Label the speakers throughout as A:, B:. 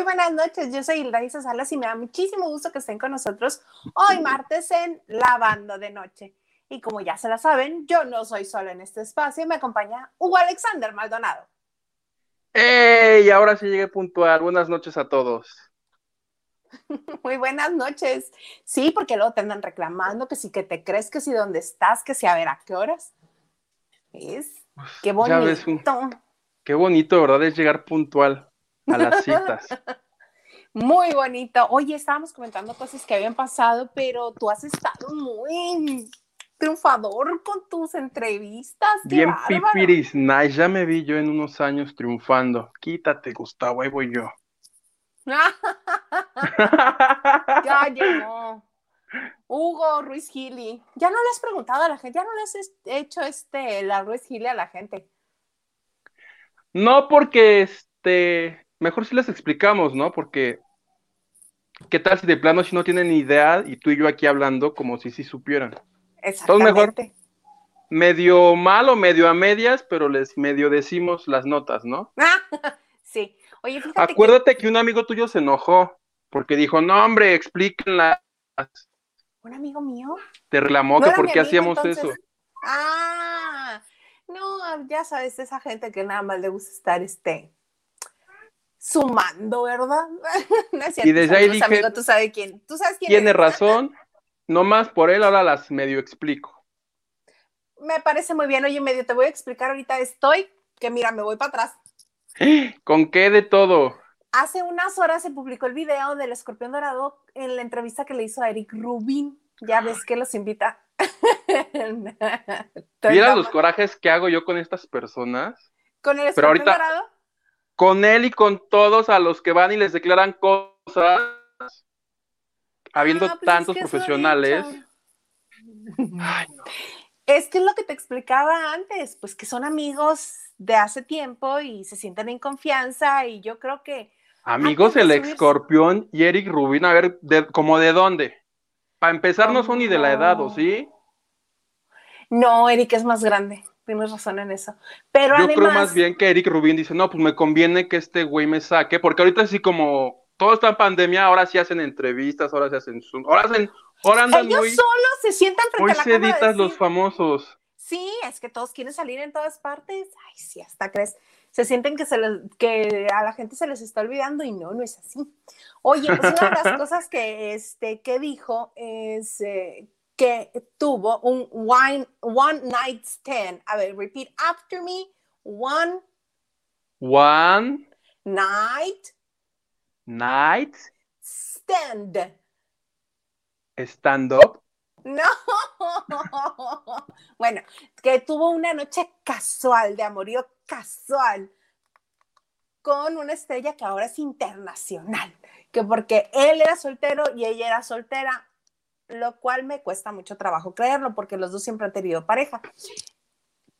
A: Muy buenas noches, yo soy Hilda Isa Salas y me da muchísimo gusto que estén con nosotros hoy martes en Lavando de Noche. Y como ya se la saben, yo no soy solo en este espacio, me acompaña Hugo Alexander Maldonado.
B: ¡Ey! Ahora sí llegué puntual. Buenas noches a todos.
A: Muy buenas noches. Sí, porque luego te andan reclamando que si que te crees, que si dónde estás, que si a ver a qué horas. Es qué bonito.
B: qué bonito, ¿verdad? Es llegar puntual a las citas.
A: Muy bonito. Oye, estábamos comentando cosas que habían pasado, pero tú has estado muy triunfador con tus entrevistas.
B: Bien pipiris, nice. Ya me vi yo en unos años triunfando. Quítate, Gustavo, ahí voy yo.
A: ya llegó. Hugo Ruiz Gili. Ya no le has preguntado a la gente, ya no le has hecho este la Ruiz Gili a la gente.
B: No, porque este mejor si les explicamos, ¿no? Porque, ¿qué tal si de plano si no tienen ni idea y tú y yo aquí hablando como si sí supieran?
A: Exactamente. mejor
B: medio malo, medio a medias, pero les medio decimos las notas, ¿no?
A: sí. Oye,
B: fíjate Acuérdate que... un amigo tuyo se enojó porque dijo, no, hombre, explíquenlas.
A: ¿Un amigo mío?
B: Te reclamó que por qué hacíamos eso.
A: Ah, no, ya sabes, esa gente que nada más le gusta estar este sumando, ¿verdad?
B: no es cierto, y desde ahí dije,
A: tú sabes quién, tú sabes quién
B: tiene razón, no más por él, ahora las medio explico.
A: Me parece muy bien, oye, medio te voy a explicar ahorita, estoy, que mira, me voy para atrás.
B: ¿Con qué de todo?
A: Hace unas horas se publicó el video del escorpión dorado en la entrevista que le hizo a Eric Rubin. Ya ves que los invita.
B: Mira los corajes que hago yo con estas personas.
A: ¿Con el escorpión dorado?
B: Con él y con todos a los que van y les declaran cosas, habiendo ah, pues tantos profesionales.
A: Es que es lo que te explicaba antes, pues que son amigos de hace tiempo y se sienten en confianza y yo creo que...
B: Amigos, el escorpión y Eric Rubin, a ver, de, ¿como de dónde? Para empezar, no son ni de la edad, ¿o sí?
A: No, Eric es más grande tienes razón en eso. Pero
B: Yo creo más bien que Eric Rubin dice, no, pues me conviene que este güey me saque, porque ahorita sí como todo está en pandemia, ahora sí hacen entrevistas, ahora se hacen Zoom, ahora hacen, ahora andan
A: Ellos
B: muy,
A: solos se sientan frente a la
B: los famosos.
A: Sí, es que todos quieren salir en todas partes. Ay, sí, hasta crees. Se sienten que, se que a la gente se les está olvidando y no, no es así. Oye, pues una de las cosas que, este, que dijo es eh, que tuvo un one, one night stand. A ver, repeat after me. One.
B: One.
A: Night.
B: Night.
A: Stand.
B: Stand up.
A: No. bueno, que tuvo una noche casual, de amorío casual, con una estrella que ahora es internacional. Que porque él era soltero y ella era soltera, lo cual me cuesta mucho trabajo creerlo porque los dos siempre han tenido pareja.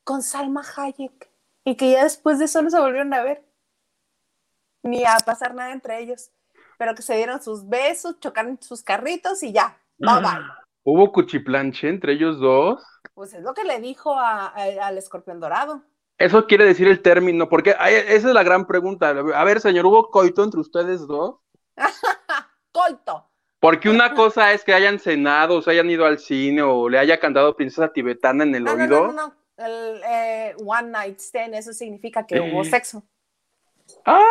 A: Con Salma Hayek y que ya después de eso no se volvieron a ver ni a pasar nada entre ellos, pero que se dieron sus besos, chocaron sus carritos y ya, bye bye.
B: ¿Hubo cuchiplanche entre ellos dos?
A: Pues es lo que le dijo al escorpión dorado.
B: Eso quiere decir el término, porque esa es la gran pregunta. A ver, señor, ¿hubo coito entre ustedes dos?
A: coito.
B: Porque una cosa es que hayan cenado, o se hayan ido al cine, o le haya cantado Princesa Tibetana en el oído.
A: No, no, no, El eh, one night stand, eso significa que hubo sexo.
B: Ah,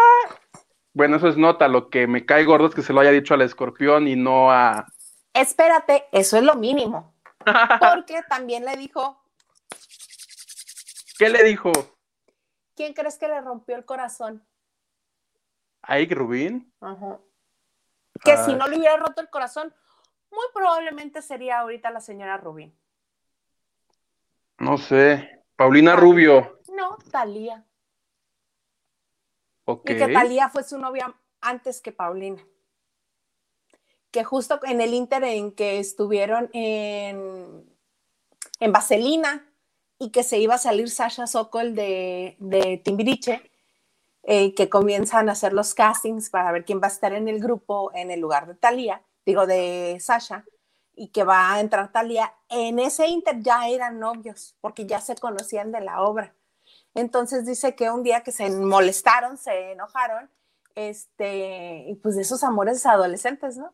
B: bueno, eso es nota. Lo que me cae gordo es que se lo haya dicho al escorpión y no a.
A: Espérate, eso es lo mínimo. Porque también le dijo.
B: ¿Qué le dijo?
A: ¿Quién crees que le rompió el corazón?
B: ¿A Ike Rubin?
A: Ajá que si no le hubiera roto el corazón, muy probablemente sería ahorita la señora Rubín.
B: No sé, Paulina Rubio.
A: No, Talía. Y que Talía fue su novia antes que Paulina. Que justo en el inter en que estuvieron en, en Vaselina y que se iba a salir Sasha Sokol de, de Timbiriche, eh, que comienzan a hacer los castings para ver quién va a estar en el grupo en el lugar de Talía, digo de Sasha, y que va a entrar Talía. En ese inter ya eran novios, porque ya se conocían de la obra. Entonces dice que un día que se molestaron, se enojaron, este, y pues de esos amores adolescentes, ¿no?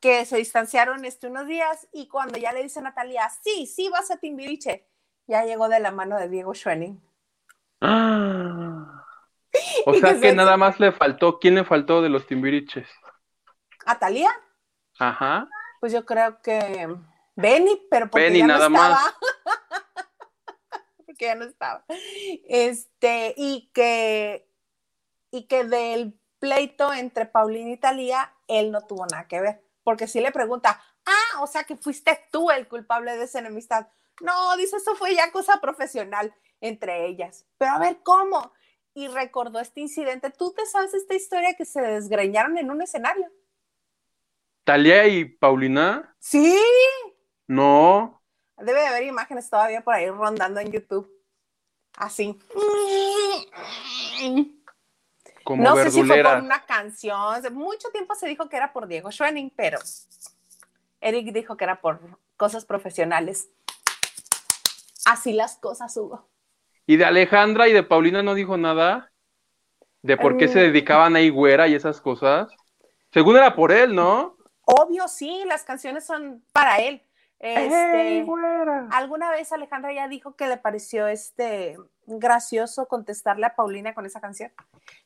A: Que se distanciaron este, unos días y cuando ya le dice a Natalia, sí, sí vas a Timbiriche, ya llegó de la mano de Diego Schwenning.
B: Ah. O sea que nada más le faltó, ¿quién le faltó de los Timbiriches?
A: ¿A Talía?
B: Ajá.
A: Pues yo creo que Benny, pero porque ya no estaba. porque ya no estaba. Este, y que, y que del pleito entre Paulina y Talía, él no tuvo nada que ver. Porque si le pregunta, ah, o sea que fuiste tú el culpable de esa enemistad. No, dice, eso fue ya cosa profesional entre ellas. Pero a ver, ¿cómo? Y recordó este incidente. ¿Tú te sabes esta historia que se desgreñaron en un escenario?
B: ¿Talía y Paulina?
A: Sí.
B: No.
A: Debe de haber imágenes todavía por ahí rondando en YouTube. Así.
B: Como
A: no
B: verdulera.
A: sé si fue por una canción. Mucho tiempo se dijo que era por Diego Schwenning, pero Eric dijo que era por cosas profesionales. Así las cosas, Hugo.
B: ¿Y de Alejandra y de Paulina no dijo nada? ¿De por qué se
A: Mm.
B: dedicaban a güera y esas cosas? Según era por él, ¿no?
A: Obvio, sí, las canciones son para él. Este. Alguna vez Alejandra ya dijo que le pareció este gracioso contestarle a Paulina con esa canción,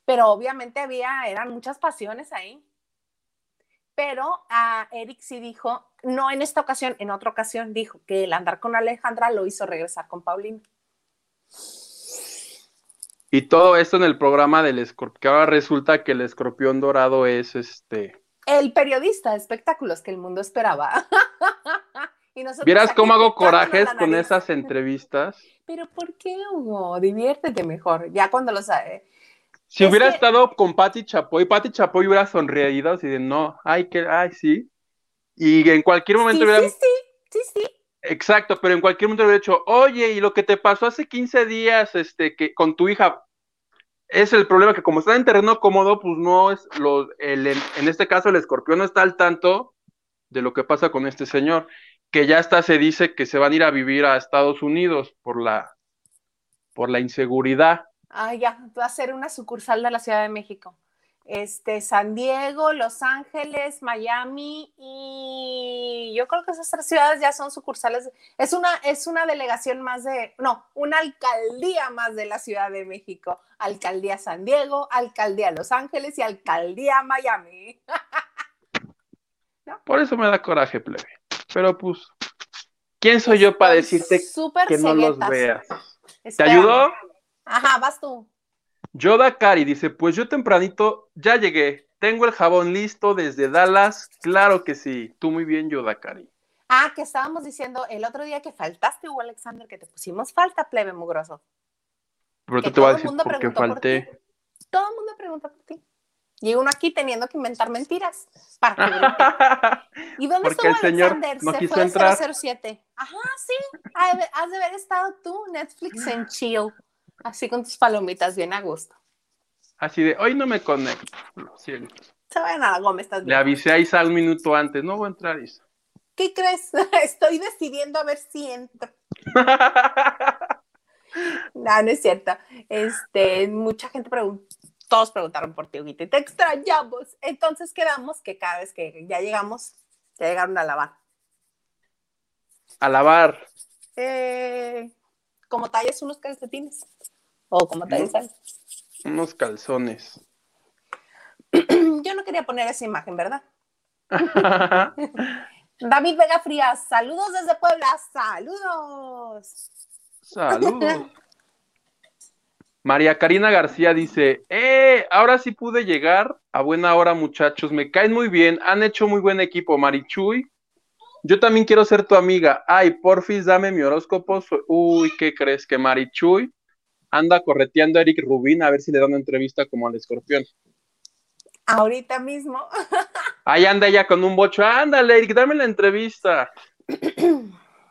A: pero obviamente había, eran muchas pasiones ahí. Pero a Eric sí dijo, no en esta ocasión, en otra ocasión dijo que el andar con Alejandra lo hizo regresar con Paulina.
B: Y todo esto en el programa del escorpión. Que ahora resulta que el escorpión dorado es este.
A: El periodista de espectáculos que el mundo esperaba. y
B: ¿Vieras cómo hago corajes con esas entrevistas?
A: Pero ¿por qué, Hugo? Diviértete mejor. Ya cuando lo sabe.
B: Si
A: Es
B: hubiera
A: que-
B: estado con Patti Chapoy, Patti Chapoy hubiera sonreído así de no, ay, que, ay, sí. Y en cualquier momento
A: Sí,
B: hubiera.
A: sí, sí, sí, sí.
B: Exacto, pero en cualquier momento hubiera dicho, oye, y lo que te pasó hace 15 días, este, que con tu hija, es el problema que como está en terreno cómodo, pues no es lo, el, en este caso el escorpión no está al tanto de lo que pasa con este señor, que ya hasta se dice que se van a ir a vivir a Estados Unidos por la, por la inseguridad.
A: Ah, ya, va a ser una sucursal de la Ciudad de México. Este, San Diego, Los Ángeles, Miami y yo creo que esas tres ciudades ya son sucursales. Es una, es una delegación más de, no, una alcaldía más de la Ciudad de México. Alcaldía San Diego, Alcaldía Los Ángeles y Alcaldía Miami.
B: Por eso me da coraje, plebe. Pero pues, ¿quién soy yo para decirte
A: súper
B: que no los veas? ¿Te ayudó?
A: Ajá, vas tú.
B: Yoda Cari dice, pues yo tempranito ya llegué, tengo el jabón listo desde Dallas, claro que sí, tú muy bien Yoda Cari.
A: Ah, que estábamos diciendo el otro día que faltaste, Hugo Alexander, que te pusimos falta, plebe mugroso.
B: Pero
A: Que
B: tú te vas a
A: todo el
B: decir
A: mundo
B: por qué
A: por
B: falté.
A: Todo el mundo pregunta por ti. Y uno aquí teniendo que inventar mentiras. Para. ¿Y dónde
B: Porque
A: estuvo
B: el señor
A: Alexander?
B: no
A: Se
B: quiso
A: fue
B: entrar.
A: 007. Ajá, sí. Has de haber estado tú, Netflix en chill. Así con tus palomitas bien a gusto.
B: Así de, hoy no me conecto. Lo siento.
A: Se vayan a la goma, estás
B: Le
A: bien.
B: avisé a Isa un minuto antes, no voy a entrar Isa.
A: ¿Qué crees? Estoy decidiendo a ver si entro. No, no es cierto. Este, mucha gente preguntó, todos preguntaron por ti, Huguito, y te extrañamos. Entonces quedamos que cada vez que ya llegamos, ya llegaron a lavar.
B: a lavar.
A: Eh, como talles unos calcetines. O como talles algo.
B: Unos calzones.
A: Yo no quería poner esa imagen, ¿verdad? David Vega Frías, saludos desde Puebla, saludos.
B: Saludos. María Karina García dice, ¡eh! Ahora sí pude llegar a buena hora, muchachos. Me caen muy bien. Han hecho muy buen equipo, Marichuy. Yo también quiero ser tu amiga. Ay, porfis, dame mi horóscopo. Uy, ¿qué crees? Que Marichuy anda correteando a Eric Rubín a ver si le da una entrevista como al escorpión.
A: Ahorita mismo.
B: Ahí anda ella con un bocho. Ándale, Eric, dame la entrevista.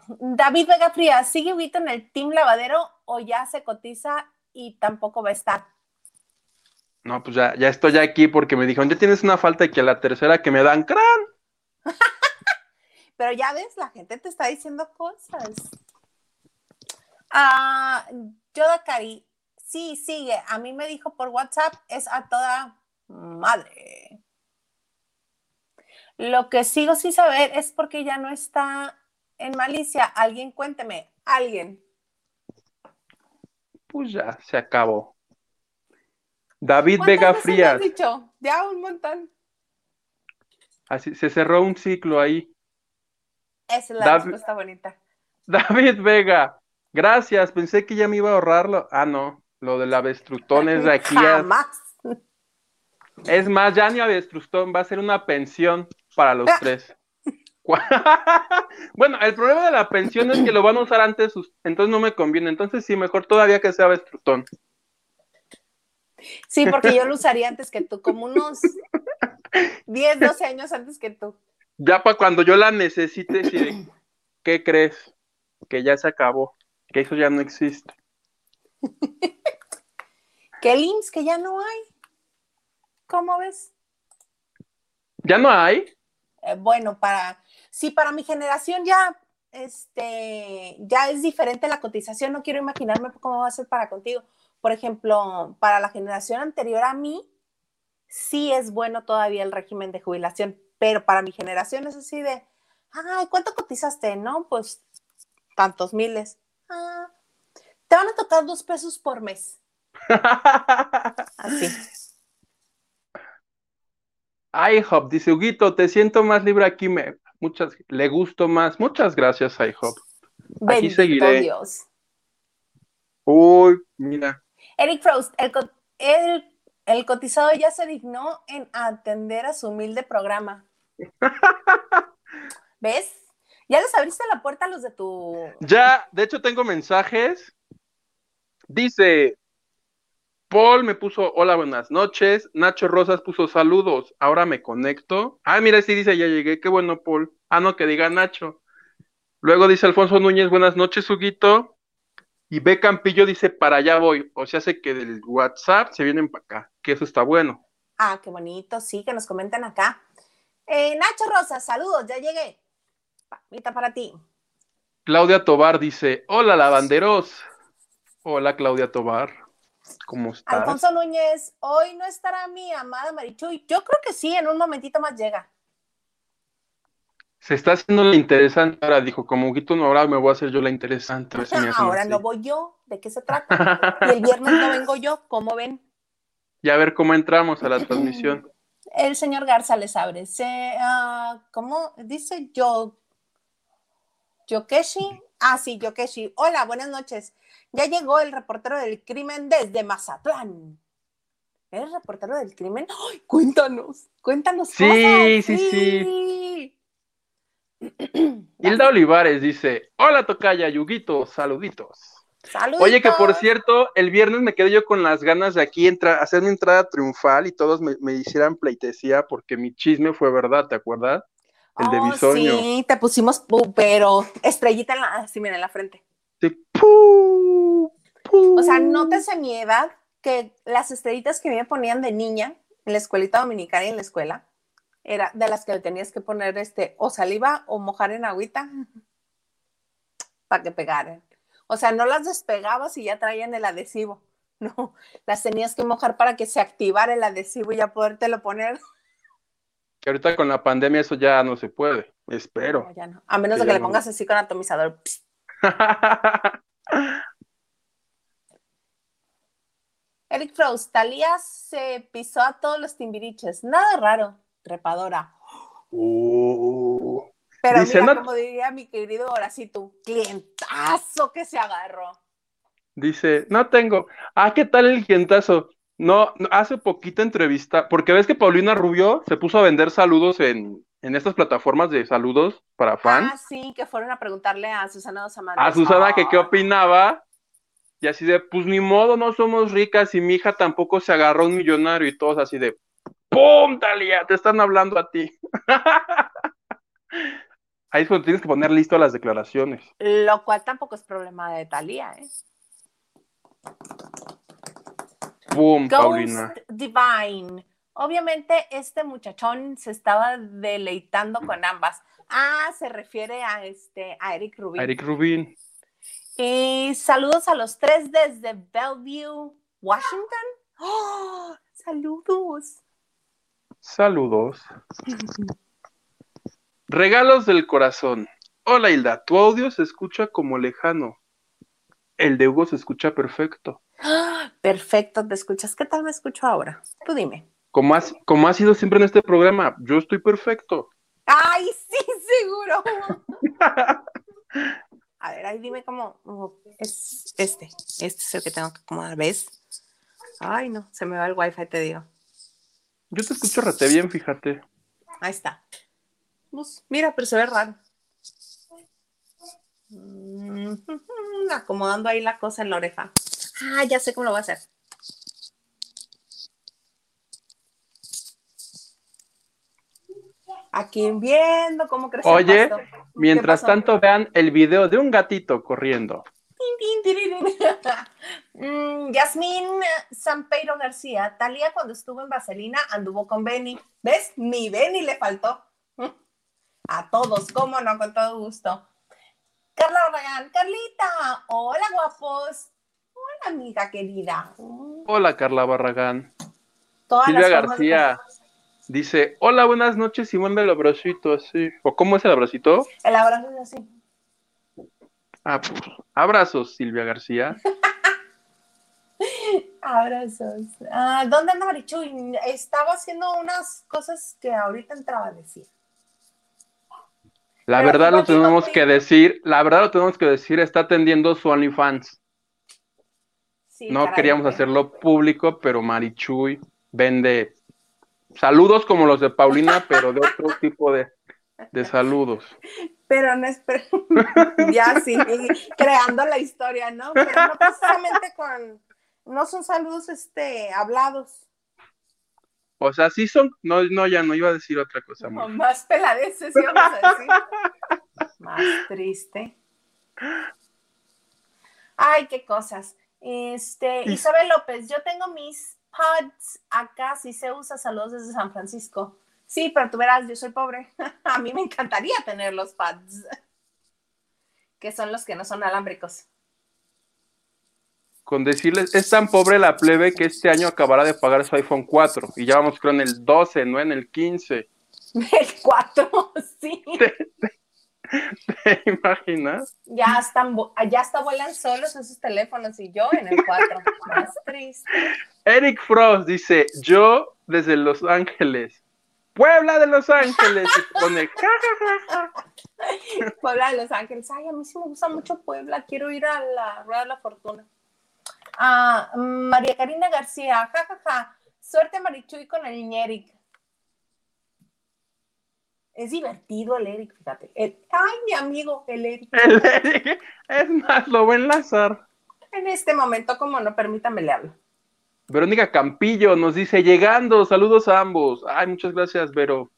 A: David Vega Frías, ¿sigue Huguito en el Team Lavadero o ya se cotiza y tampoco va a estar?
B: No, pues ya, ya estoy aquí porque me dijeron, ya tienes una falta y que a la tercera que me dan crán.
A: Pero ya ves, la gente te está diciendo cosas. Ah, Yoda Cari, sí, sigue. A mí me dijo por WhatsApp, es a toda Madre. Lo que sigo sin saber es porque ya no está en Malicia. Alguien cuénteme, alguien.
B: Pues ya, se acabó. David Vega Frías.
A: dicho? Ya un montón.
B: Así, se cerró un ciclo ahí.
A: Esa es la respuesta bonita.
B: David Vega, gracias. Pensé que ya me iba a ahorrarlo. Ah, no, lo del avestrutón es de aquí.
A: Jamás.
B: Es más, ya ni avestrutón, va a ser una pensión para los tres. bueno, el problema de la pensión es que lo van a usar antes, entonces no me conviene. Entonces sí, mejor todavía que sea avestrutón.
A: Sí, porque yo lo usaría antes que tú, como unos 10, 12 años antes que tú.
B: Ya para cuando yo la necesite, ¿qué crees? Que ya se acabó, que eso ya no existe.
A: ¿Qué el que ya no hay. ¿Cómo ves?
B: ¿Ya no hay?
A: Eh, bueno, para, sí, para mi generación ya, este, ya es diferente la cotización. No quiero imaginarme cómo va a ser para contigo. Por ejemplo, para la generación anterior a mí, sí es bueno todavía el régimen de jubilación, pero para mi generación es así de, ay, ¿cuánto cotizaste? No, pues tantos miles. Ah, te van a tocar dos pesos por mes. Así.
B: IHOP dice, Huguito, te siento más libre aquí, me, muchas, le gusto más. Muchas gracias, IHOP.
A: Aquí seguiré. Dios.
B: Uy, mira.
A: Eric Frost, el, el, cotizado ya se dignó en atender a su humilde programa. ¿Ves? ¿Ya les abriste la puerta a los de tu...
B: Ya, de hecho tengo mensajes. Dice, Paul me puso hola, buenas noches. Nacho Rosas puso saludos. Ahora me conecto. Ah, mira, sí dice ya llegué. Qué bueno, Paul. Ah, no, que diga Nacho. Luego dice Alfonso Núñez, buenas noches, Huguito. Y B. Campillo dice, para allá voy. O sea, hace que del WhatsApp se vienen para acá, que eso está bueno.
A: Ah, qué bonito, sí, que nos comenten acá. Eh, Nacho Rosas, saludos, ya llegué. Palmita para ti.
B: Claudia Tobar dice, hola, lavanderos. Hola, Claudia Tobar. ¿Cómo estás?
A: Alfonso Núñez, hoy no estará mi amada Marichuy. Yo creo que sí, en un momentito más llega.
B: Se está haciendo la interesante. Ahora dijo, como Guito no, ahora me voy a hacer yo la interesante.
A: ahora no voy yo. ¿De qué se trata? y el viernes no vengo yo. ¿Cómo ven?
B: Y a ver cómo entramos a la transmisión.
A: El señor Garza les abre. Se, uh, ¿Cómo dice yo? Yokeshi. Ah, sí, Yokeshi. Hola, buenas noches. Ya llegó el reportero del crimen desde Mazatlán. ¿Eres reportero del crimen? ¡Ay, cuéntanos, cuéntanos.
B: Sí, sí, sí, Hilda Olivares dice, hola Tocaya, Yuguito, saluditos.
A: Saluditos.
B: Oye, que por cierto, el viernes me quedé yo con las ganas de aquí entrar, hacer mi entrada triunfal y todos me, hicieran pleitesía porque mi chisme fue verdad, ¿te acuerdas? El de oh, Bisoño.
A: Sí, te pusimos, pero estrellita en la, sí, mira, en la frente.
B: Sí,
A: o sea, nótese mi edad que las estrellitas que me ponían de niña en la escuelita dominicana y en la escuela era de las que le tenías que poner este o saliva o mojar en agüita para que pegaran. O sea, no las despegabas y ya traían el adhesivo. No, las tenías que mojar para que se activara el adhesivo y ya podértelo poner.
B: Que ahorita con la pandemia eso ya no se puede, espero.
A: ya no. A menos de que le pongas así con atomizador. Eric Frost, Talía se pisó a todos los timbiriches. Nada raro, trepadora.
B: Uh.
A: Pero mira, como diría mi querido Horacito, clientazo que se agarró.
B: Dice, no tengo. Ah, ¿qué tal el clientazo? No, hace poquito entrevista, porque ves que Paulina Rubio se puso a vender saludos en, en estas plataformas de saludos para fans.
A: Ah, sí, que fueron a preguntarle a Susana Dos
B: A Susana que qué opinaba y así de, pues ni modo, no somos ricas y mi hija tampoco se agarró un millonario y todos así de, ¡pum, Talia! Te están hablando a ti. Ahí es cuando tienes que poner listo las declaraciones.
A: Lo cual tampoco es problema de Talía, ¿eh?
B: ¡Pum, Paulina!
A: Divine. Obviamente este muchachón se estaba deleitando con ambas. Ah, se refiere a este a Eric Rubin.
B: Eric Rubin.
A: Y saludos a los tres desde Bellevue, Washington. ¡Oh! Saludos.
B: Saludos. Regalos del corazón. Hola Hilda, tu audio se escucha como lejano. El de Hugo se escucha perfecto.
A: Perfecto, te escuchas. ¿Qué tal me escucho ahora? Tú dime.
B: Como, has, como ha sido siempre en este programa, yo estoy perfecto.
A: ¡Ay, sí, seguro! A ver, ahí dime cómo es este. Este es el que tengo que acomodar, ¿ves? Ay, no, se me va el wifi, te digo.
B: Yo te escucho rete bien, fíjate.
A: Ahí está. Pues, mira, pero se ve raro. Mm, acomodando ahí la cosa en la oreja. Ah, ya sé cómo lo voy a hacer. Aquí viendo cómo crece
B: Oye,
A: el pasto.
B: mientras tanto vean el video de un gatito corriendo.
A: Mm, Yasmín Sampeiro García, Talía cuando estuvo en Vaselina anduvo con Benny. ¿Ves? Ni Benny le faltó. A todos, cómo no, con todo gusto. Carla Barragán, Carlita, hola guapos. Amiga querida.
B: Hola Carla Barragán.
A: Todas
B: Silvia García dice, hola, buenas noches, Simón del abracito, así. ¿O cómo es el abracito?
A: El abrazo es así.
B: Ah, pues, abrazos, Silvia García.
A: Abrazos. Ah, ¿Dónde anda Marichuy? Estaba haciendo unas cosas que ahorita entraba a decir.
B: La
A: Pero
B: verdad lo tenemos que decir, la verdad lo tenemos que decir, está atendiendo su OnlyFans.
A: Sí,
B: No
A: caray,
B: queríamos hacerlo público, pero Marichuy vende saludos como los de Paulina, pero de otro tipo de, de saludos.
A: Pero no es, pero- ya sí, creando la historia, ¿no? Pero no precisamente con, no son saludos, este, hablados,
B: O sea, sí son, no, no, ya no iba a decir otra cosa.
A: no, más peladeces, íbamos a decir. Más triste. Ay, qué cosas. Este, Isabel López, yo tengo mis pods acá, si se usa, saludos desde San Francisco. Sí, pero tú verás, yo soy pobre. A mí me encantaría tener los pads, que son los que no son alámbricos.
B: Con decirles, es tan pobre la plebe que este año acabará de pagar su iPhone 4 y ya vamos creo en el 12, no en el 15.
A: El 4, sí.
B: ¿Te imaginas?
A: Ya están, ya hasta vuelan solos esos teléfonos y yo en el 4. Más triste.
B: Eric Frost dice, yo desde Los Ángeles. Puebla de Los Ángeles. Y pone, "Ja, ja, ja, ja".
A: Puebla de Los Ángeles. Ay, a mí sí me gusta mucho Puebla. Quiero ir a la Rueda de la Fortuna. Ah, María Karina García. Ja, ja, ja. Suerte Marichuy con el Ñeric. Es divertido el Eric, fíjate. El- ay, mi amigo, el Eric.
B: El Eric, es más, lo voy a enlazar.
A: En este momento, como no, permítame le hablo.
B: Verónica Campillo nos dice, llegando, saludos a ambos. Ay, muchas gracias, Vero.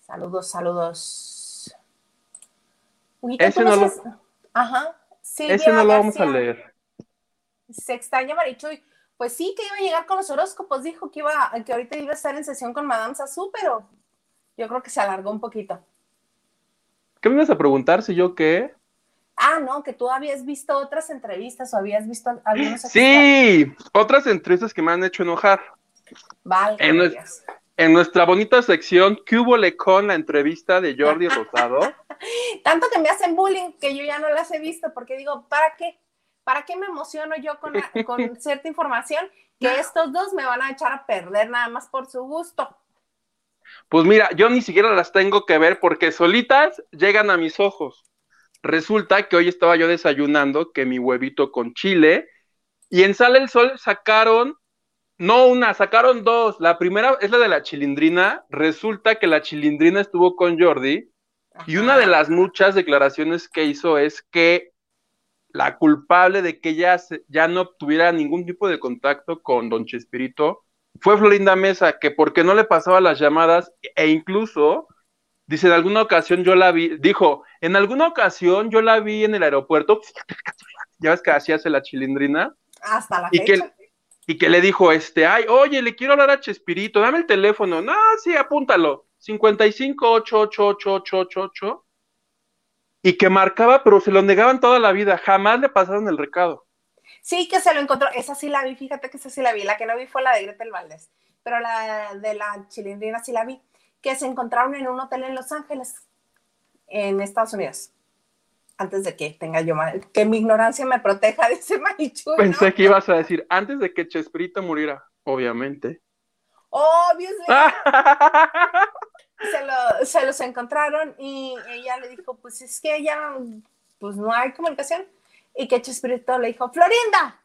A: Saludos, saludos. Uy,
B: Ese
A: ¿tú
B: no lo-?
A: Ajá. Silvia
B: Ese no lo vamos a leer.
A: Se extraña Marichuy. Pues sí, que iba a llegar con los horóscopos. Dijo que iba, que ahorita iba a estar en sesión con Madame Sassou, pero yo creo que se alargó un poquito.
B: ¿Qué me ibas a preguntar si yo qué?
A: Ah, no, que tú habías visto otras entrevistas o habías visto algunos.
B: Sí, otras entrevistas que me han hecho enojar.
A: Vale.
B: En nues- En nuestra bonita sección, ¿qué hubo le con la entrevista de Jordi Rosado?
A: Tanto que me hacen bullying que yo ya no las he visto porque digo, ¿para qué? ¿Para qué me emociono yo con, con cierta información que estos dos me van a echar a perder nada más por su gusto?
B: Pues mira, yo ni siquiera las tengo que ver porque solitas llegan a mis ojos. Resulta que hoy estaba yo desayunando que mi huevito con chile y en Sale el Sol sacaron, no una, sacaron dos. La primera es la de la chilindrina. Resulta que la chilindrina estuvo con Jordi y una de las muchas declaraciones que hizo es que la culpable de que ella ya no tuviera ningún tipo de contacto con Don Chespirito fue Florinda Mesa, que porque no le pasaba las llamadas e incluso, dice, en alguna ocasión yo la vi, dijo, en alguna ocasión yo la vi en el aeropuerto, ya ves que así hace la chilindrina,
A: Hasta la
B: y
A: fecha.
B: que, y que le dijo, este, ay, oye, le quiero hablar a Chespirito, dame el teléfono, no, sí, apúntalo, 55888888, y que marcaba, pero se lo negaban toda la vida, jamás le pasaron el recado.
A: Sí, que se lo encontró. Esa sí la vi, fíjate que esa sí la vi. La que no vi fue la de Gretel Valdés. pero la de la chilindrina sí la vi, que se encontraron en un hotel en Los Ángeles, en Estados Unidos. Antes de que tenga yo mal, que mi ignorancia me proteja de ese Marichu.
B: Pensé que ibas a decir, antes de que Chespirito muriera, obviamente.
A: Obviously. se, se los encontraron y ella le dijo, pues es que ya, pues no hay comunicación. Y que Chespirito le dijo, Florinda,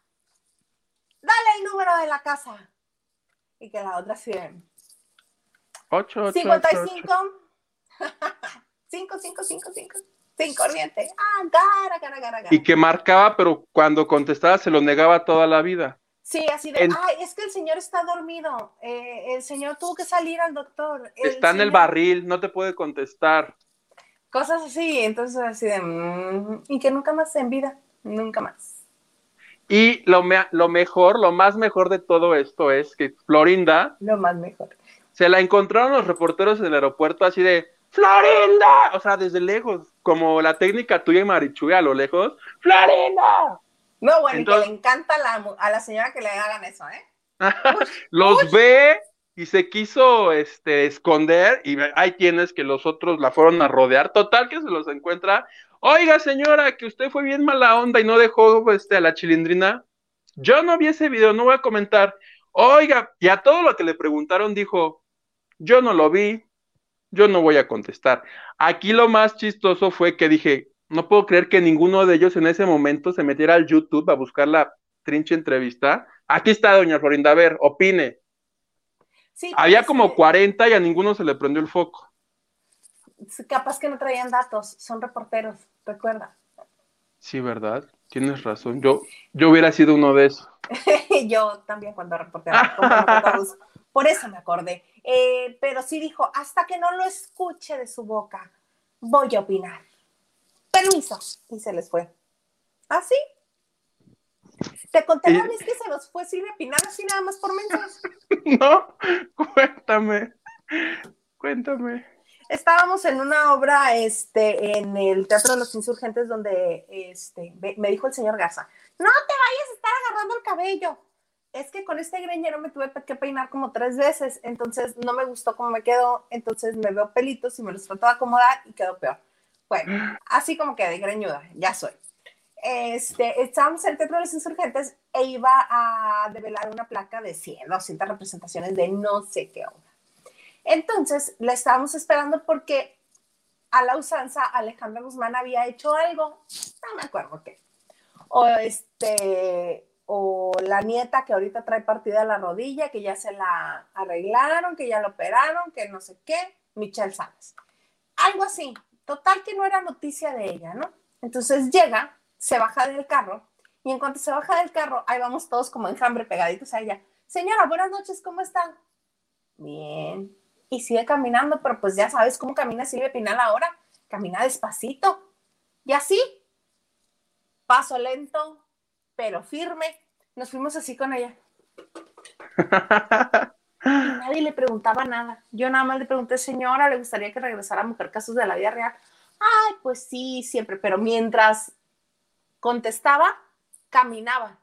A: dale el número de la casa. Y que la otra sí.
B: 8,
A: 55. 5, 5, 5, 5. Sin corriente. Ah, cara, cara, cara,
B: Y que marcaba, pero cuando contestaba se lo negaba toda la vida.
A: Sí, así de, ay, es que el señor está dormido. Eh, el señor tuvo que salir al doctor.
B: está en el barril, no te puede contestar.
A: Cosas así, entonces así de, mm", y que nunca más en vida, nunca más.
B: Y lo, lo mejor, lo más mejor de todo esto es que Florinda.
A: Lo más mejor.
B: Se la encontraron los reporteros en el aeropuerto así de. ¡Florinda! O sea, desde lejos, como la técnica tuya y Marichuy a lo lejos. ¡Florinda!
A: No, bueno, que le encanta a la señora que le hagan eso, ¿eh?
B: los ve y se quiso este, esconder y hay tienes que los otros la fueron a rodear. Total que se los encuentra Oiga, señora, que usted fue bien mala onda y no dejó este, a la chilindrina. Yo no vi ese video, no voy a comentar. Oiga, y a todo lo que le preguntaron dijo, yo no lo vi, yo no voy a contestar. Aquí lo más chistoso fue que dije, no puedo creer que ninguno de ellos en ese momento se metiera al YouTube a buscar la trinche entrevista. Aquí está, doña Florinda, a ver, opine. Sí, Había como 40 y a ninguno se le prendió el foco
A: capaz que no traían datos, son reporteros, recuerda.
B: Sí, ¿verdad? Tienes razón. Yo, yo hubiera sido uno de esos.
A: yo también cuando reportera. Por eso me acordé. Eh, pero sí dijo, hasta que no lo escuche de su boca, voy a opinar. Permiso. Y se les fue. ¿Ah, sí? ¿Te conté la vez que se nos fue sin opinar así nada más por mensajes?
B: no, cuéntame. Cuéntame
A: estábamos en una obra este, en el Teatro de los Insurgentes donde este, me dijo el señor Garza, no te vayas a estar agarrando el cabello. Es que con este greñero me tuve que peinar como tres veces, entonces no me gustó cómo me quedó, entonces me veo pelitos y me los trato de acomodar y quedó peor. Bueno, así como que de greñuda, ya soy. Este, estábamos en el Teatro de los Insurgentes e iba a develar una placa de 100, 200 representaciones de no sé qué obra. Entonces, la estábamos esperando porque a la usanza Alejandra Guzmán había hecho algo, no me acuerdo qué. O este, o la nieta que ahorita trae partida la rodilla, que ya se la arreglaron, que ya la operaron, que no sé qué, Michelle Salas. Algo así. Total que no era noticia de ella, ¿no? Entonces llega, se baja del carro, y en cuanto se baja del carro, ahí vamos todos como enjambre pegaditos a ella. Señora, buenas noches, ¿cómo están? Bien y sigue caminando, pero pues ya sabes cómo camina Silvia Pinal ahora, camina despacito. Y así, paso lento, pero firme, nos fuimos así con ella. Y nadie le preguntaba nada. Yo nada más le pregunté, señora, ¿le gustaría que regresara a Mujer Casos de la Vida Real? Ay, pues sí, siempre, pero mientras contestaba, caminaba.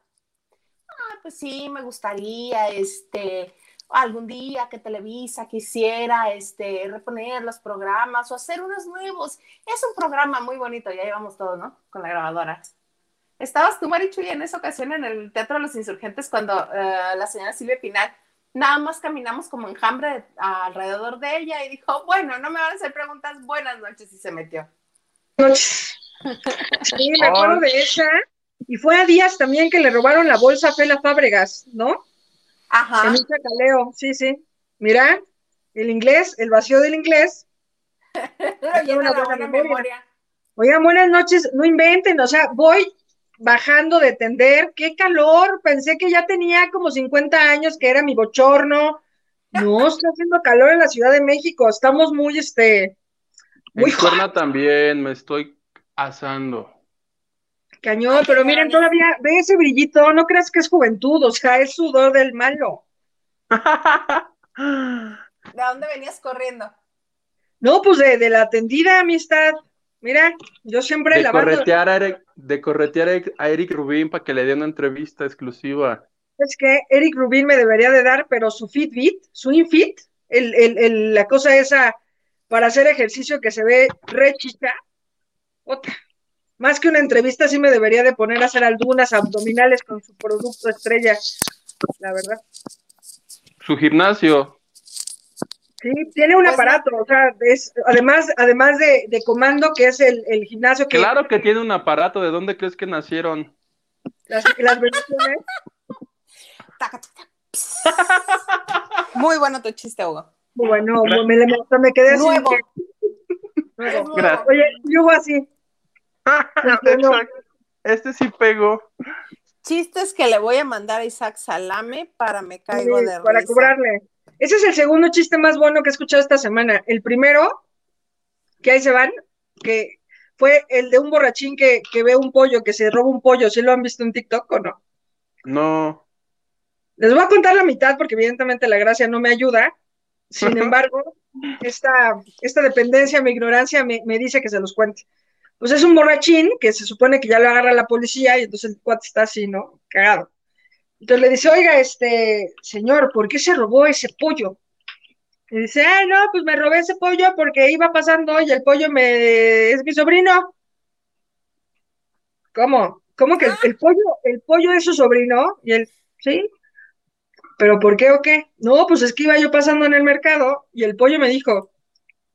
A: Ah, pues sí, me gustaría, este, algún día que Televisa quisiera este, reponer los programas o hacer unos nuevos. Es un programa muy bonito, ya llevamos todo, ¿no? Con la grabadora. Estabas tú, Marichuy, en esa ocasión en el Teatro de los Insurgentes cuando eh, la señora Silvia Pinal nada más caminamos como enjambre alrededor de ella y dijo, bueno, no me van a hacer preguntas, buenas noches y se metió.
C: Sí, me acuerdo de esa. Y fue a Díaz también que le robaron la bolsa a Fela Fábregas, ¿no?
A: Ajá.
C: En un chacaleo, sí, sí. Mira, el inglés, el vacío del inglés.
A: una buena memoria.
C: Oigan, buenas noches, no inventen, o sea, voy bajando de tender, qué calor, pensé que ya tenía como 50 años, que era mi bochorno. No, está haciendo calor en la Ciudad de México, estamos muy, este,
B: muy en también me estoy asando.
C: Cañón, pero miren, todavía ve ese brillito, no creas que es juventud, o sea, es sudor del malo.
A: ¿De dónde venías corriendo?
C: No, pues de, la atendida amistad. Mira, yo siempre
B: de Corretear a Eric, de corretear a Eric Rubín para que le dé una entrevista exclusiva.
C: Es que Eric Rubin me debería de dar, pero su Fitbit, su Infit, el, el, el, la cosa esa para hacer ejercicio que se ve re chica, otra. Más que una entrevista, sí me debería de poner a hacer algunas abdominales con su producto estrella, la verdad.
B: Su gimnasio.
C: Sí, tiene un
A: Pues
C: aparato, o sea, es, además, además de, de comando, que es el, el gimnasio que
B: Claro que tiene un aparato. ¿De dónde crees que nacieron?
C: las, las bendiciones.
A: Muy bueno tu chiste, Hugo.
C: Bueno, me, me, me quedé así.
A: Nuevo.
C: que- nuevo.
B: Gracias.
C: Oye, yo hubo así.
B: Exacto. Este sí pegó.
A: Chistes que le voy a mandar a Isaac Salame para me caigo
C: Sí,
A: de
C: para
A: risa.
C: cobrarle. Ese es el segundo chiste más bueno que he escuchado esta semana. El primero, que ahí se van, que fue el de un borrachín que, que ve un pollo, que se roba un pollo. ¿Sí lo han visto en TikTok o no?
B: No.
C: Les voy a contar la mitad porque evidentemente la gracia no me ayuda. Sin embargo, esta, esta dependencia, mi ignorancia me, me dice que se los cuente. Pues es un borrachín que se supone que ya lo agarra la policía y entonces el cuate está así, ¿no? Cagado. Entonces le dice, oiga, este, señor, ¿por qué se robó ese pollo? Y dice, ah, no, pues me robé ese pollo porque iba pasando y el pollo me es mi sobrino. ¿Cómo? ¿Cómo que el, el pollo, el pollo es su sobrino? Y él, sí. ¿Pero por qué o qué? No, pues es que iba yo pasando en el mercado y el pollo me dijo,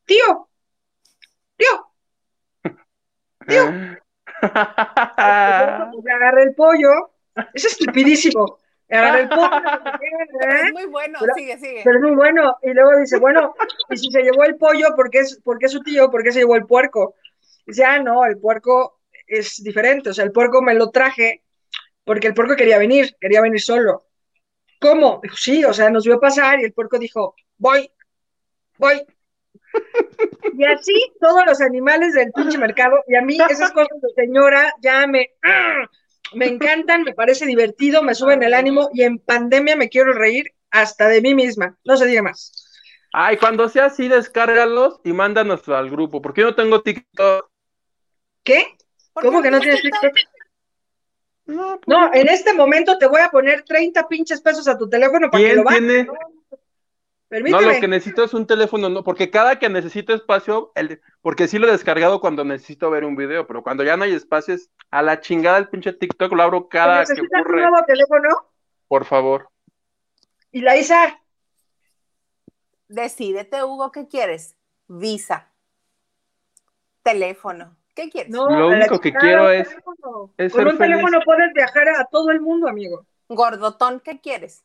C: tío, tío, Tío. pues le agarré el pollo. Es estupidísimo. Le agarré el pollo.
A: Pero
C: ¿eh?
A: es muy bueno,
C: Pero-
A: sigue, sigue.
C: Pero es muy bueno. Y luego dice, bueno, y si se llevó el pollo, ¿por qué es, por qué es su tío? ¿Por qué se llevó el puerco? Dice, ah, no, el puerco es diferente. O sea, el puerco me lo traje porque el puerco quería venir, quería venir solo. ¿Cómo? Dijo, sí, o sea, nos vio pasar y el puerco dijo, voy, voy. Y así todos los animales del pinche mercado, y a mí esas cosas de señora ya me, ¡ah! me encantan, me parece divertido, me suben el ánimo y en pandemia me quiero reír hasta de mí misma. No se diga más.
B: Ay, cuando sea así, descárgalos y mándanos al grupo. Porque yo no tengo TikTok.
C: ¿Qué?
A: ¿Por
C: ¿Cómo que no
A: tienes
C: TikTok?
B: No, pues,
C: No, en este momento te voy a poner 30 pinches pesos a tu teléfono para que
B: ¿Quién
C: lo
B: tiene?
C: No,
B: lo que necesito es un teléfono, no, porque cada que necesito espacio, el, porque sí lo he descargado cuando necesito ver un video, pero cuando ya no hay espacio es a la chingada el pinche TikTok, lo abro cada que
C: ¿Necesitas un
B: ocurre,
C: nuevo teléfono?
B: por favor.
C: Y la Isa,
A: Decídete, Hugo, ¿qué quieres? Visa. Teléfono. ¿Qué quieres?
C: no.
B: Lo único que quiero
C: un
B: es-
C: teléfono.
B: es
C: Con
B: ser
C: un teléfono puedes viajar a todo el mundo, amigo.
A: Gordotón, ¿qué quieres?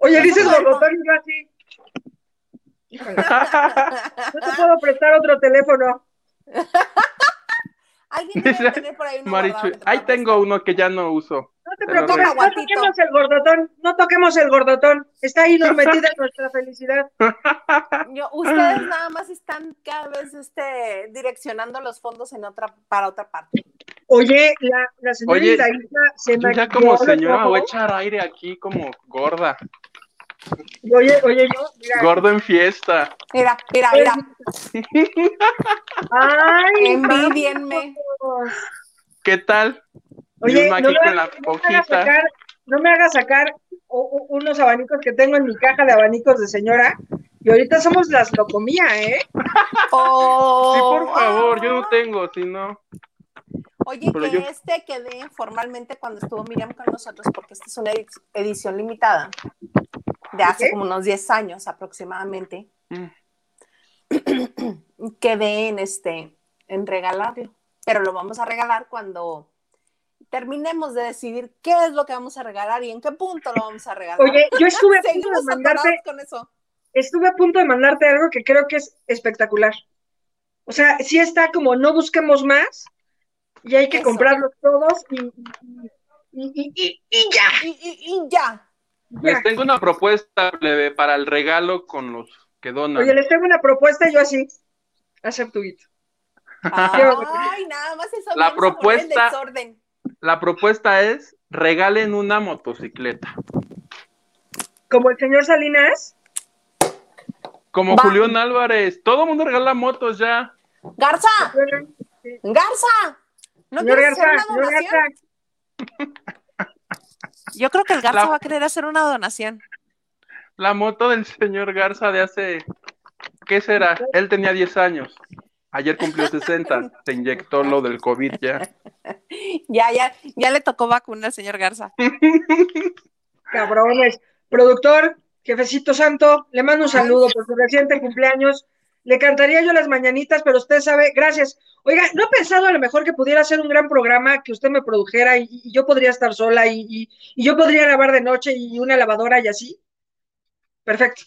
C: Oye, dices y yo así. Híjole, no te puedo prestar otro teléfono.
A: Alguien debe tener por ahí uno
B: Marichu,
A: te
B: ahí tengo uno que ya no uso.
C: No te
B: Te
C: preocupes, no toquemos el gordotón, no toquemos el gordotón. Está ahí nos metida nuestra felicidad.
A: Yo- ustedes nada más están cada vez este, direccionando los fondos en otra, para otra parte.
C: Oye, la, la señora
B: Oye,
C: se
B: Yo ya como señora voy a echar aire aquí como gorda,
C: Oye, oye, yo, mira.
B: gordo en fiesta.
A: Mira, mira, mira.
C: Ay,
A: Envidienme.
B: ¿Qué tal?
C: Oye, no, me
B: la
C: no me
B: hojita.
C: sacar, no me hagas sacar unos abanicos que tengo en mi caja de abanicos de señora. Y ahorita somos las locomía, ¿eh?
A: Oh,
B: Sí, por favor, yo no tengo, si no.
A: Oye,
B: Pero
A: que
B: yo-
A: este quedé formalmente cuando estuvo Miriam con nosotros, porque esta es una edi- edición limitada de hace
C: ¿Qué?
A: como unos 10 años aproximadamente.
B: Mm.
A: Quedé en este, en regalarlo, pero lo vamos a regalar cuando terminemos de decidir qué es lo que vamos a regalar y en qué punto lo vamos a regalar.
C: Oye, yo estuve a punto de mandarte,
A: con eso.
C: estuve a punto de mandarte algo que creo que es espectacular. O sea, sí está como no busquemos más y hay que
A: Eso.
C: comprarlos todos y, y, y, y- y ya.
A: Y, y- y ya.
B: Les
C: ya.
B: tengo una propuesta plebe, para el regalo con los que donan.
C: Oye, les tengo una propuesta y yo así. Acepto.
A: Ay, nada más eso.
B: La propuesta-
A: desorden.
B: La propuesta es regalen una motocicleta.
C: Como el señor Salinas.
B: Como
A: Va.
B: Julián Álvarez. Todo el mundo regala motos ya.
A: Garza, Garza. ¿No
C: señor
A: quieres hacer
C: Garza,
A: una
C: señor
A: donación? Yo creo que el Garza
B: La-
A: va a querer hacer una donación.
B: La moto del señor Garza de hace, ¿qué será? Él tenía 10 años. Ayer cumplió 60. Se inyectó lo del COVID ya.
A: Ya, ya, ya le tocó vacuna al señor Garza.
C: Cabrones. Productor, jefecito santo, le mando un saludo por su reciente cumpleaños. Le cantaría yo las mañanitas, pero usted sabe, gracias. Oiga, ¿no ha pensado a lo mejor que pudiera ser un gran programa que usted me produjera y, y yo podría estar sola y, y- y yo podría grabar de noche y una lavadora y así? Perfecto.